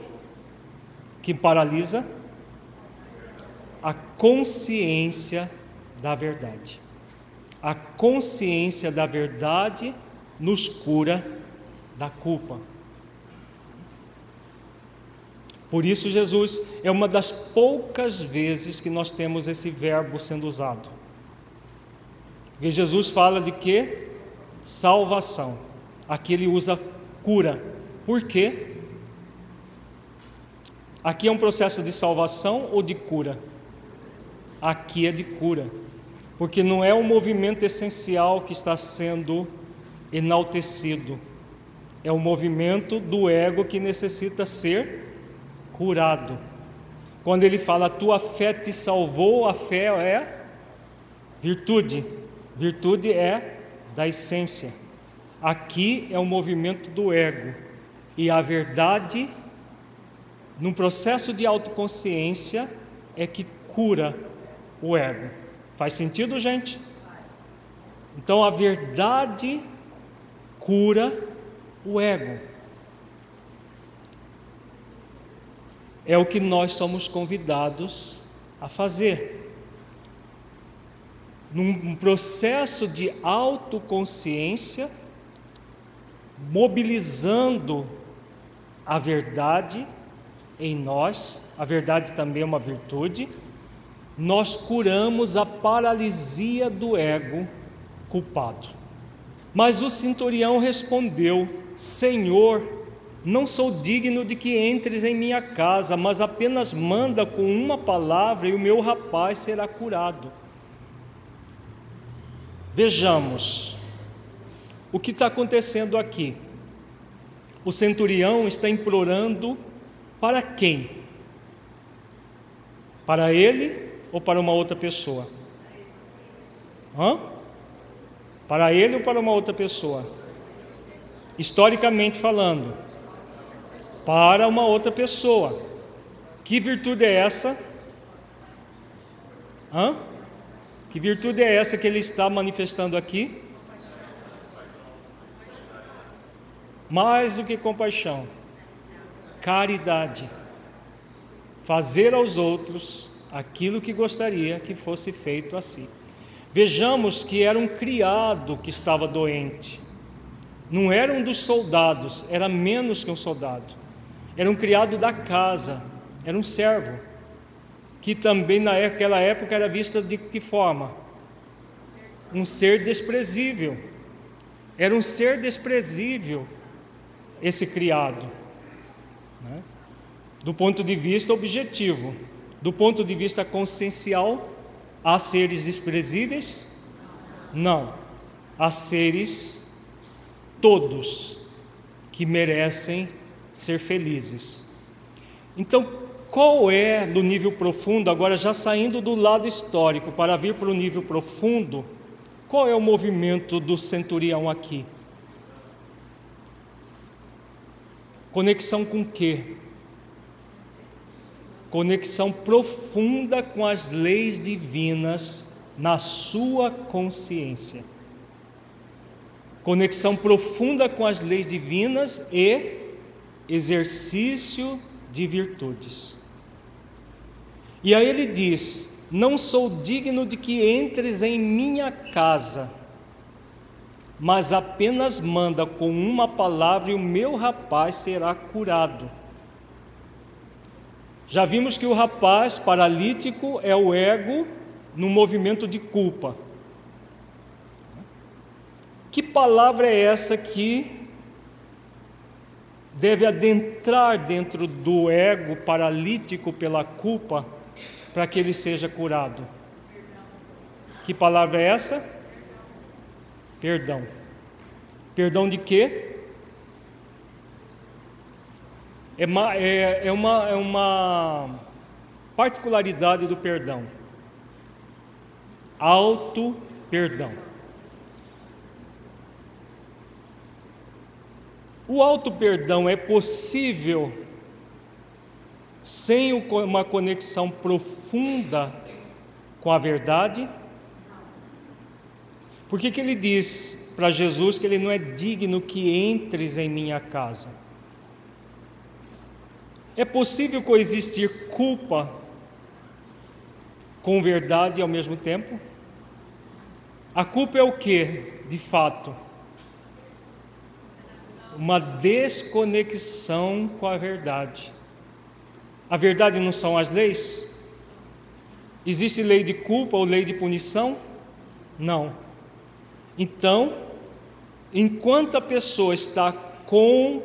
que paralisa? A consciência da verdade. A consciência da verdade nos cura da culpa. Por isso, Jesus é uma das poucas vezes que nós temos esse verbo sendo usado. Porque Jesus fala de quê? salvação. Aqui ele usa cura. Por quê? Aqui é um processo de salvação ou de cura? Aqui é de cura. Porque não é o movimento essencial que está sendo enaltecido. É o movimento do ego que necessita ser curado. Quando ele fala, a tua fé te salvou, a fé é virtude. Virtude é da essência. Aqui é o movimento do ego e a verdade, num processo de autoconsciência, é que cura o ego. Faz sentido, gente? Então a verdade cura o ego. É o que nós somos convidados a fazer num processo de autoconsciência, mobilizando a verdade em nós, a verdade também é uma virtude, nós curamos a paralisia do ego culpado. Mas o centurião respondeu: Senhor, não sou digno de que entres em minha casa, mas apenas manda com uma palavra e o meu rapaz será curado. Vejamos o que está acontecendo aqui. O centurião está implorando para quem? Para ele ou para uma outra pessoa? Hã? Para ele ou para uma outra pessoa? Historicamente falando, para uma outra pessoa. Que virtude é essa? Hã? Que virtude é essa que ele está manifestando aqui? Mais do que compaixão, caridade. Fazer aos outros aquilo que gostaria que fosse feito a si. Vejamos que era um criado que estava doente. Não era um dos soldados, era menos que um soldado. Era um criado da casa, era um servo, que também naquela época era visto de que forma? Um ser desprezível. Era um ser desprezível esse criado, né? do ponto de vista objetivo, do ponto de vista consciencial, Há seres desprezíveis? Não. Há seres todos que merecem ser felizes. Então, qual é no nível profundo, agora já saindo do lado histórico para vir para o nível profundo, qual é o movimento do centurião aqui? Conexão com quê? conexão profunda com as leis divinas na sua consciência. Conexão profunda com as leis divinas e exercício de virtudes. E aí ele diz: Não sou digno de que entres em minha casa, mas apenas manda com uma palavra e o meu rapaz será curado. Já vimos que o rapaz paralítico é o ego no movimento de culpa. Que palavra é essa que deve adentrar dentro do ego paralítico pela culpa para que ele seja curado? Que palavra é essa? Perdão. Perdão de quê? é uma, é, é uma, é uma particularidade do perdão. Auto perdão. O auto perdão é possível sem uma conexão profunda com a verdade? Por que, que ele diz para Jesus que ele não é digno que entres em minha casa? É possível coexistir culpa com verdade ao mesmo tempo? A culpa é o que, de fato? Uma desconexão com a verdade. A verdade não são as leis? Existe lei de culpa ou lei de punição? Não. Então, enquanto a pessoa está com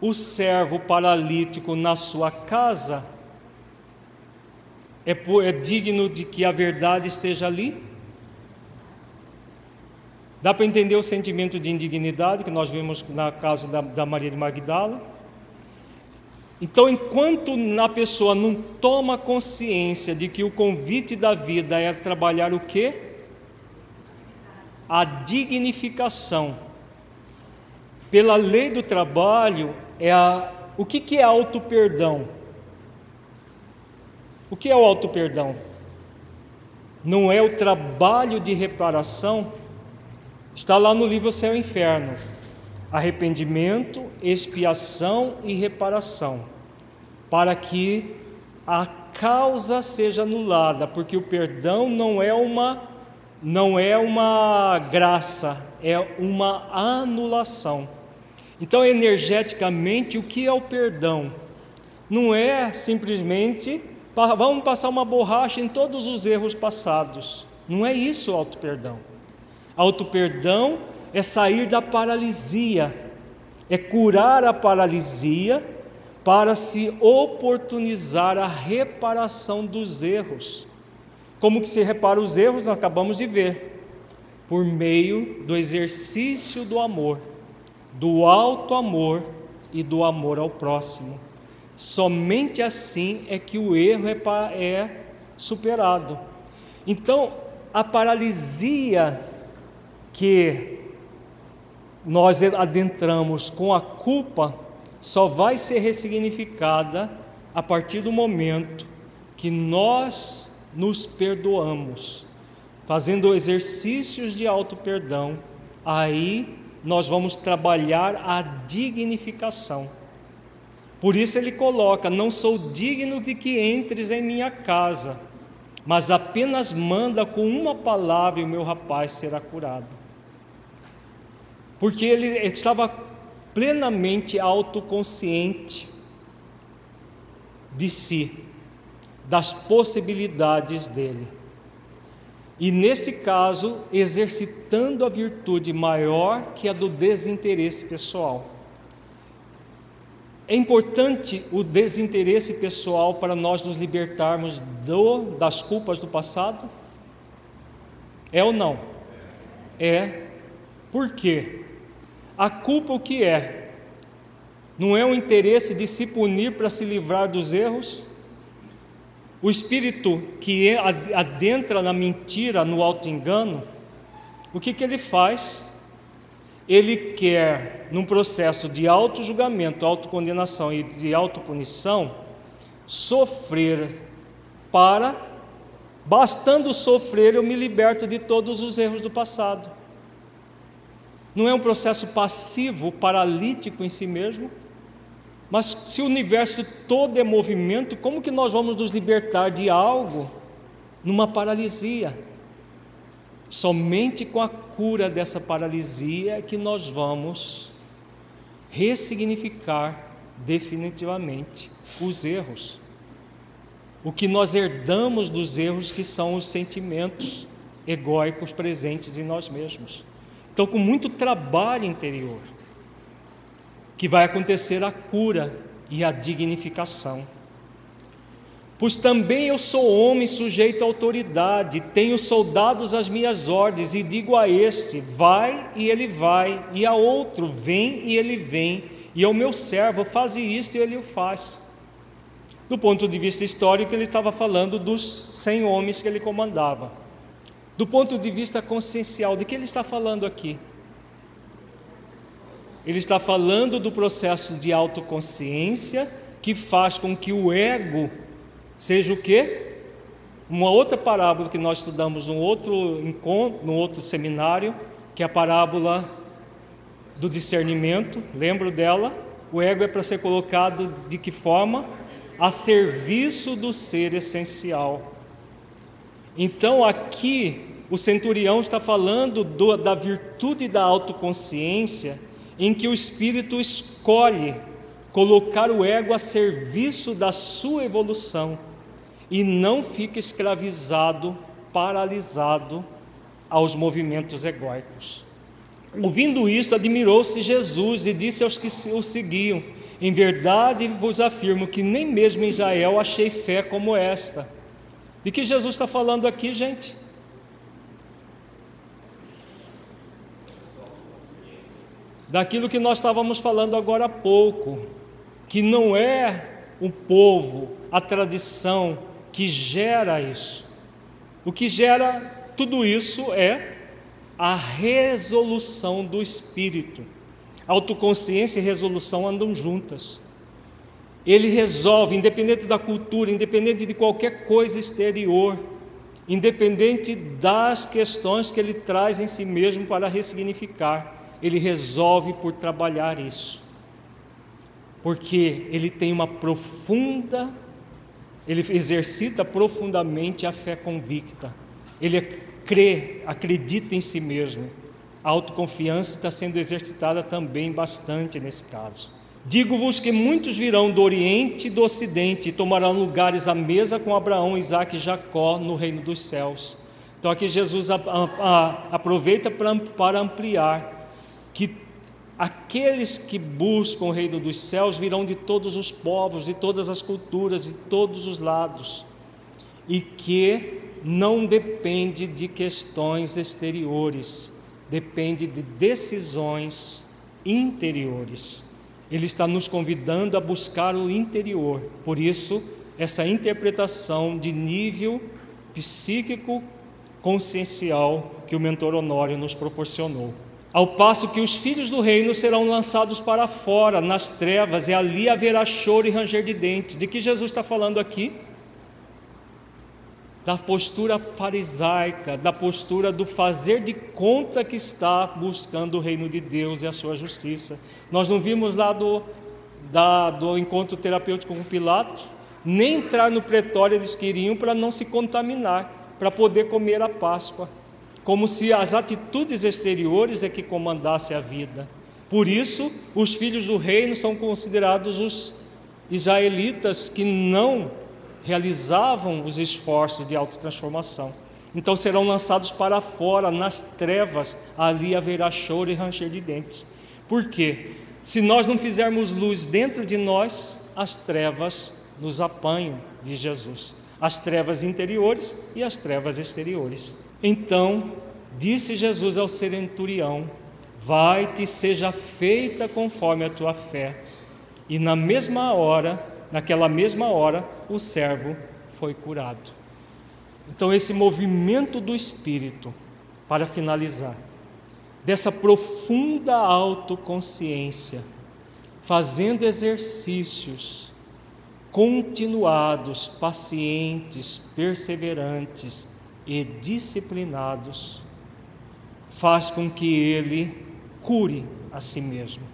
o servo paralítico na sua casa, é, é digno de que a verdade esteja ali? Dá para entender o sentimento de indignidade que nós vimos na casa da, da Maria de Magdala? Então, enquanto a pessoa não toma consciência de que o convite da vida é trabalhar o quê? A dignificação. Pela lei do trabalho, é a, o que, que é auto-perdão? O que é o auto-perdão? Não é o trabalho de reparação? Está lá no livro Céu e Inferno. Arrependimento, expiação e reparação. Para que a causa seja anulada, porque o perdão não é uma não é uma graça, é uma anulação. Então, energeticamente, o que é o perdão? Não é simplesmente vamos passar uma borracha em todos os erros passados. Não é isso o auto-perdão. Auto-perdão é sair da paralisia, é curar a paralisia para se oportunizar a reparação dos erros. Como que se repara os erros? Nós acabamos de ver. Por meio do exercício do amor do alto amor e do amor ao próximo. Somente assim é que o erro é, é superado. Então, a paralisia que nós adentramos com a culpa só vai ser ressignificada a partir do momento que nós nos perdoamos, fazendo exercícios de auto-perdão, aí nós vamos trabalhar a dignificação. Por isso ele coloca: Não sou digno de que entres em minha casa, mas apenas manda com uma palavra e o meu rapaz será curado. Porque ele estava plenamente autoconsciente de si, das possibilidades dele. E nesse caso, exercitando a virtude maior que a do desinteresse pessoal. É importante o desinteresse pessoal para nós nos libertarmos do, das culpas do passado? É ou não? É. Por quê? A culpa o que é? Não é o interesse de se punir para se livrar dos erros? O espírito que é adentra na mentira, no auto-engano, o que, que ele faz? ele quer, num processo de auto-julgamento, autocondenação e de autopunição, sofrer para, bastando sofrer, eu me liberto de todos os erros do passado. Não é um processo passivo, paralítico em si mesmo? Mas se o universo todo é movimento, como que nós vamos nos libertar de algo numa paralisia? Somente com a cura dessa paralisia que nós vamos ressignificar definitivamente os erros. O que nós herdamos dos erros que são os sentimentos egóicos presentes em nós mesmos. Então, com muito trabalho interior, que vai acontecer a cura e a dignificação. Pois também eu sou homem sujeito à autoridade, tenho soldados às minhas ordens, e digo a este: vai, e ele vai, e a outro: vem, e ele vem, e ao meu servo: faze isto, e ele o faz. Do ponto de vista histórico, ele estava falando dos cem homens que ele comandava. Do ponto de vista consciencial, de que ele está falando aqui? Ele está falando do processo de autoconsciência que faz com que o ego seja o quê? Uma outra parábola que nós estudamos num outro encontro, num outro seminário, que é a parábola do discernimento. Lembro dela? O ego é para ser colocado de que forma? A serviço do ser essencial. Então aqui o centurião está falando do, da virtude da autoconsciência, em que o espírito escolhe colocar o ego a serviço da sua evolução e não fica escravizado, paralisado aos movimentos egóicos. Ouvindo isto, admirou-se Jesus e disse aos que o seguiam: Em verdade vos afirmo que nem mesmo em Israel achei fé como esta. De que Jesus está falando aqui, gente? Daquilo que nós estávamos falando agora há pouco, que não é o povo, a tradição, que gera isso. O que gera tudo isso é a resolução do espírito. Autoconsciência e resolução andam juntas. Ele resolve, independente da cultura, independente de qualquer coisa exterior, independente das questões que ele traz em si mesmo para ressignificar, ele resolve por trabalhar isso. Porque ele tem uma profunda ele exercita profundamente a fé convicta. Ele crê, acredita em si mesmo. A autoconfiança está sendo exercitada também bastante nesse caso. Digo-vos que muitos virão do Oriente e do Ocidente e tomarão lugares à mesa com Abraão, Isaac e Jacó no reino dos céus. Então aqui Jesus aproveita para ampliar que Aqueles que buscam o reino dos céus virão de todos os povos, de todas as culturas, de todos os lados, e que não depende de questões exteriores, depende de decisões interiores. Ele está nos convidando a buscar o interior, por isso, essa interpretação de nível psíquico consciencial que o mentor Honório nos proporcionou. Ao passo que os filhos do reino serão lançados para fora, nas trevas, e ali haverá choro e ranger de dentes. De que Jesus está falando aqui? Da postura farisaica, da postura do fazer de conta que está buscando o reino de Deus e a sua justiça. Nós não vimos lá do, da, do encontro terapêutico com Pilatos? nem entrar no pretório eles queriam para não se contaminar, para poder comer a Páscoa, como se as atitudes exteriores é que comandasse a vida. Por isso, os filhos do reino são considerados os israelitas que não realizavam os esforços de autotransformação. Então serão lançados para fora, nas trevas, ali haverá choro e ranger de dentes. Por quê? Se nós não fizermos luz dentro de nós, as trevas nos apanham, diz Jesus. As trevas interiores e as trevas exteriores. Então, disse Jesus ao centurião: Vai-te, seja feita conforme a tua fé. E na mesma hora, naquela mesma hora, o servo foi curado. Então, esse movimento do Espírito, para finalizar, dessa profunda autoconsciência, fazendo exercícios continuados, pacientes, perseverantes e disciplinados, faz com que ele cure a si mesmo,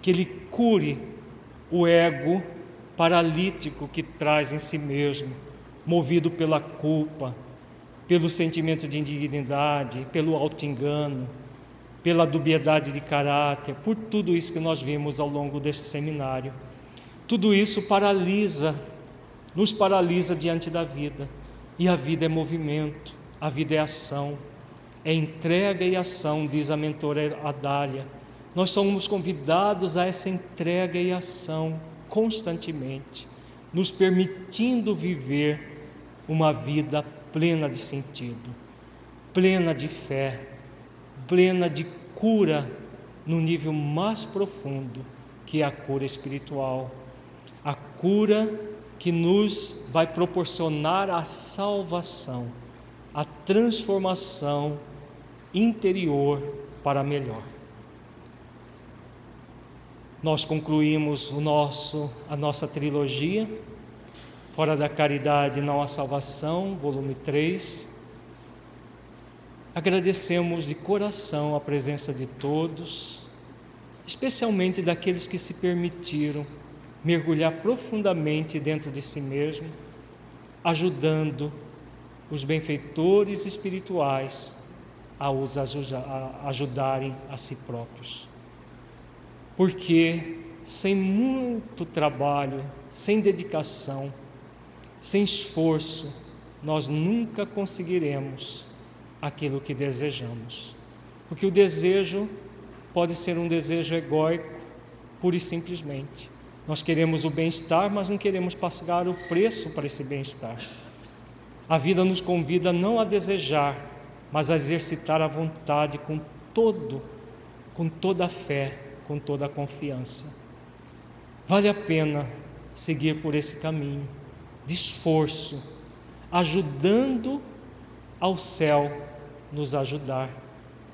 que ele cure o ego paralítico que traz em si mesmo, movido pela culpa, pelo sentimento de indignidade, pelo auto-engano, pela dubiedade de caráter, por tudo isso que nós vimos ao longo deste seminário. Tudo isso paralisa, nos paralisa diante da vida. E a vida é movimento, a vida é ação, é entrega e ação, diz a mentora Adália. Nós somos convidados a essa entrega e ação constantemente, nos permitindo viver uma vida plena de sentido, plena de fé, plena de cura no nível mais profundo, que é a cura espiritual, a cura que nos vai proporcionar a salvação, a transformação interior para melhor. Nós concluímos o nosso a nossa trilogia Fora da caridade não há salvação, volume 3. Agradecemos de coração a presença de todos, especialmente daqueles que se permitiram mergulhar profundamente dentro de si mesmo, ajudando os benfeitores espirituais a os ajudarem a si próprios. Porque sem muito trabalho, sem dedicação, sem esforço, nós nunca conseguiremos aquilo que desejamos. Porque o desejo pode ser um desejo egóico, pura e simplesmente. Nós queremos o bem-estar, mas não queremos pagar o preço para esse bem-estar. A vida nos convida não a desejar, mas a exercitar a vontade com todo, com toda a fé, com toda a confiança. Vale a pena seguir por esse caminho de esforço, ajudando ao céu nos ajudar.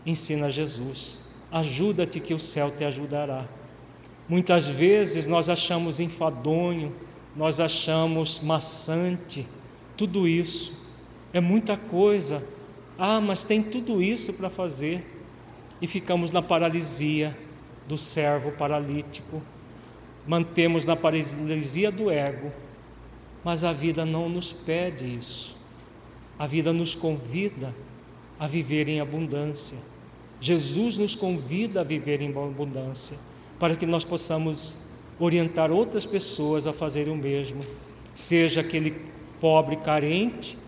Ensina Jesus. Ajuda-te que o céu te ajudará. Muitas vezes nós achamos enfadonho, nós achamos maçante, tudo isso. É muita coisa. Ah, mas tem tudo isso para fazer. E ficamos na paralisia do servo paralítico. Mantemos na paralisia do ego mas a vida não nos pede isso. A vida nos convida a viver em abundância. Jesus nos convida a viver em abundância, para que nós possamos orientar outras pessoas a fazer o mesmo, seja aquele pobre carente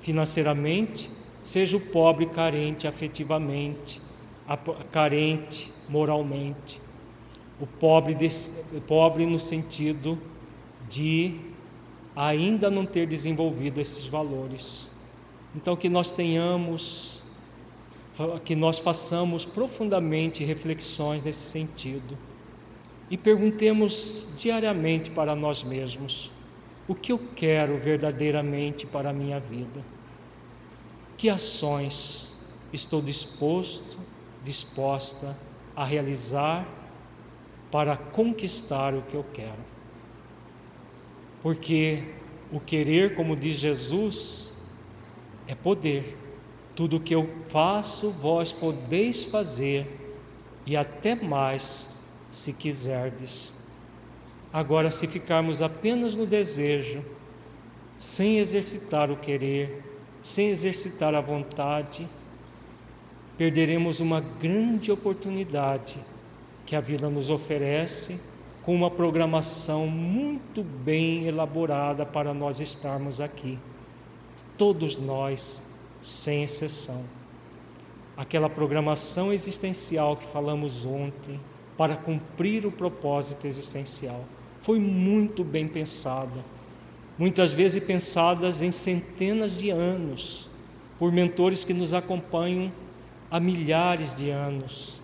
financeiramente, seja o pobre carente afetivamente, carente moralmente, o pobre, o pobre no sentido de ainda não ter desenvolvido esses valores. Então, que nós tenhamos, que nós façamos profundamente reflexões nesse sentido e perguntemos diariamente para nós mesmos: o que eu quero verdadeiramente para a minha vida? Que ações estou disposto, disposta a realizar para conquistar o que eu quero? Porque o querer, como diz Jesus, é poder. Tudo o que eu faço, vós podeis fazer, e até mais, se quiserdes. Agora, se ficarmos apenas no desejo, sem exercitar o querer, sem exercitar a vontade, perderemos uma grande oportunidade que a vida nos oferece com uma programação muito bem elaborada para nós estarmos aqui. Todos nós, sem exceção. Aquela programação existencial que falamos ontem para cumprir o propósito existencial foi muito bem pensada, muitas vezes pensadas em centenas de anos, por mentores que nos acompanham há milhares de anos,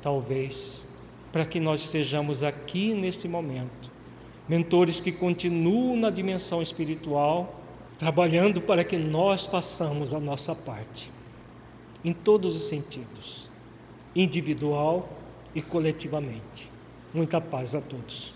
talvez, para que nós estejamos aqui neste momento. Mentores que continuam na dimensão espiritual, trabalhando para que nós façamos a nossa parte, em todos os sentidos, individual e coletivamente. Muita paz a todos.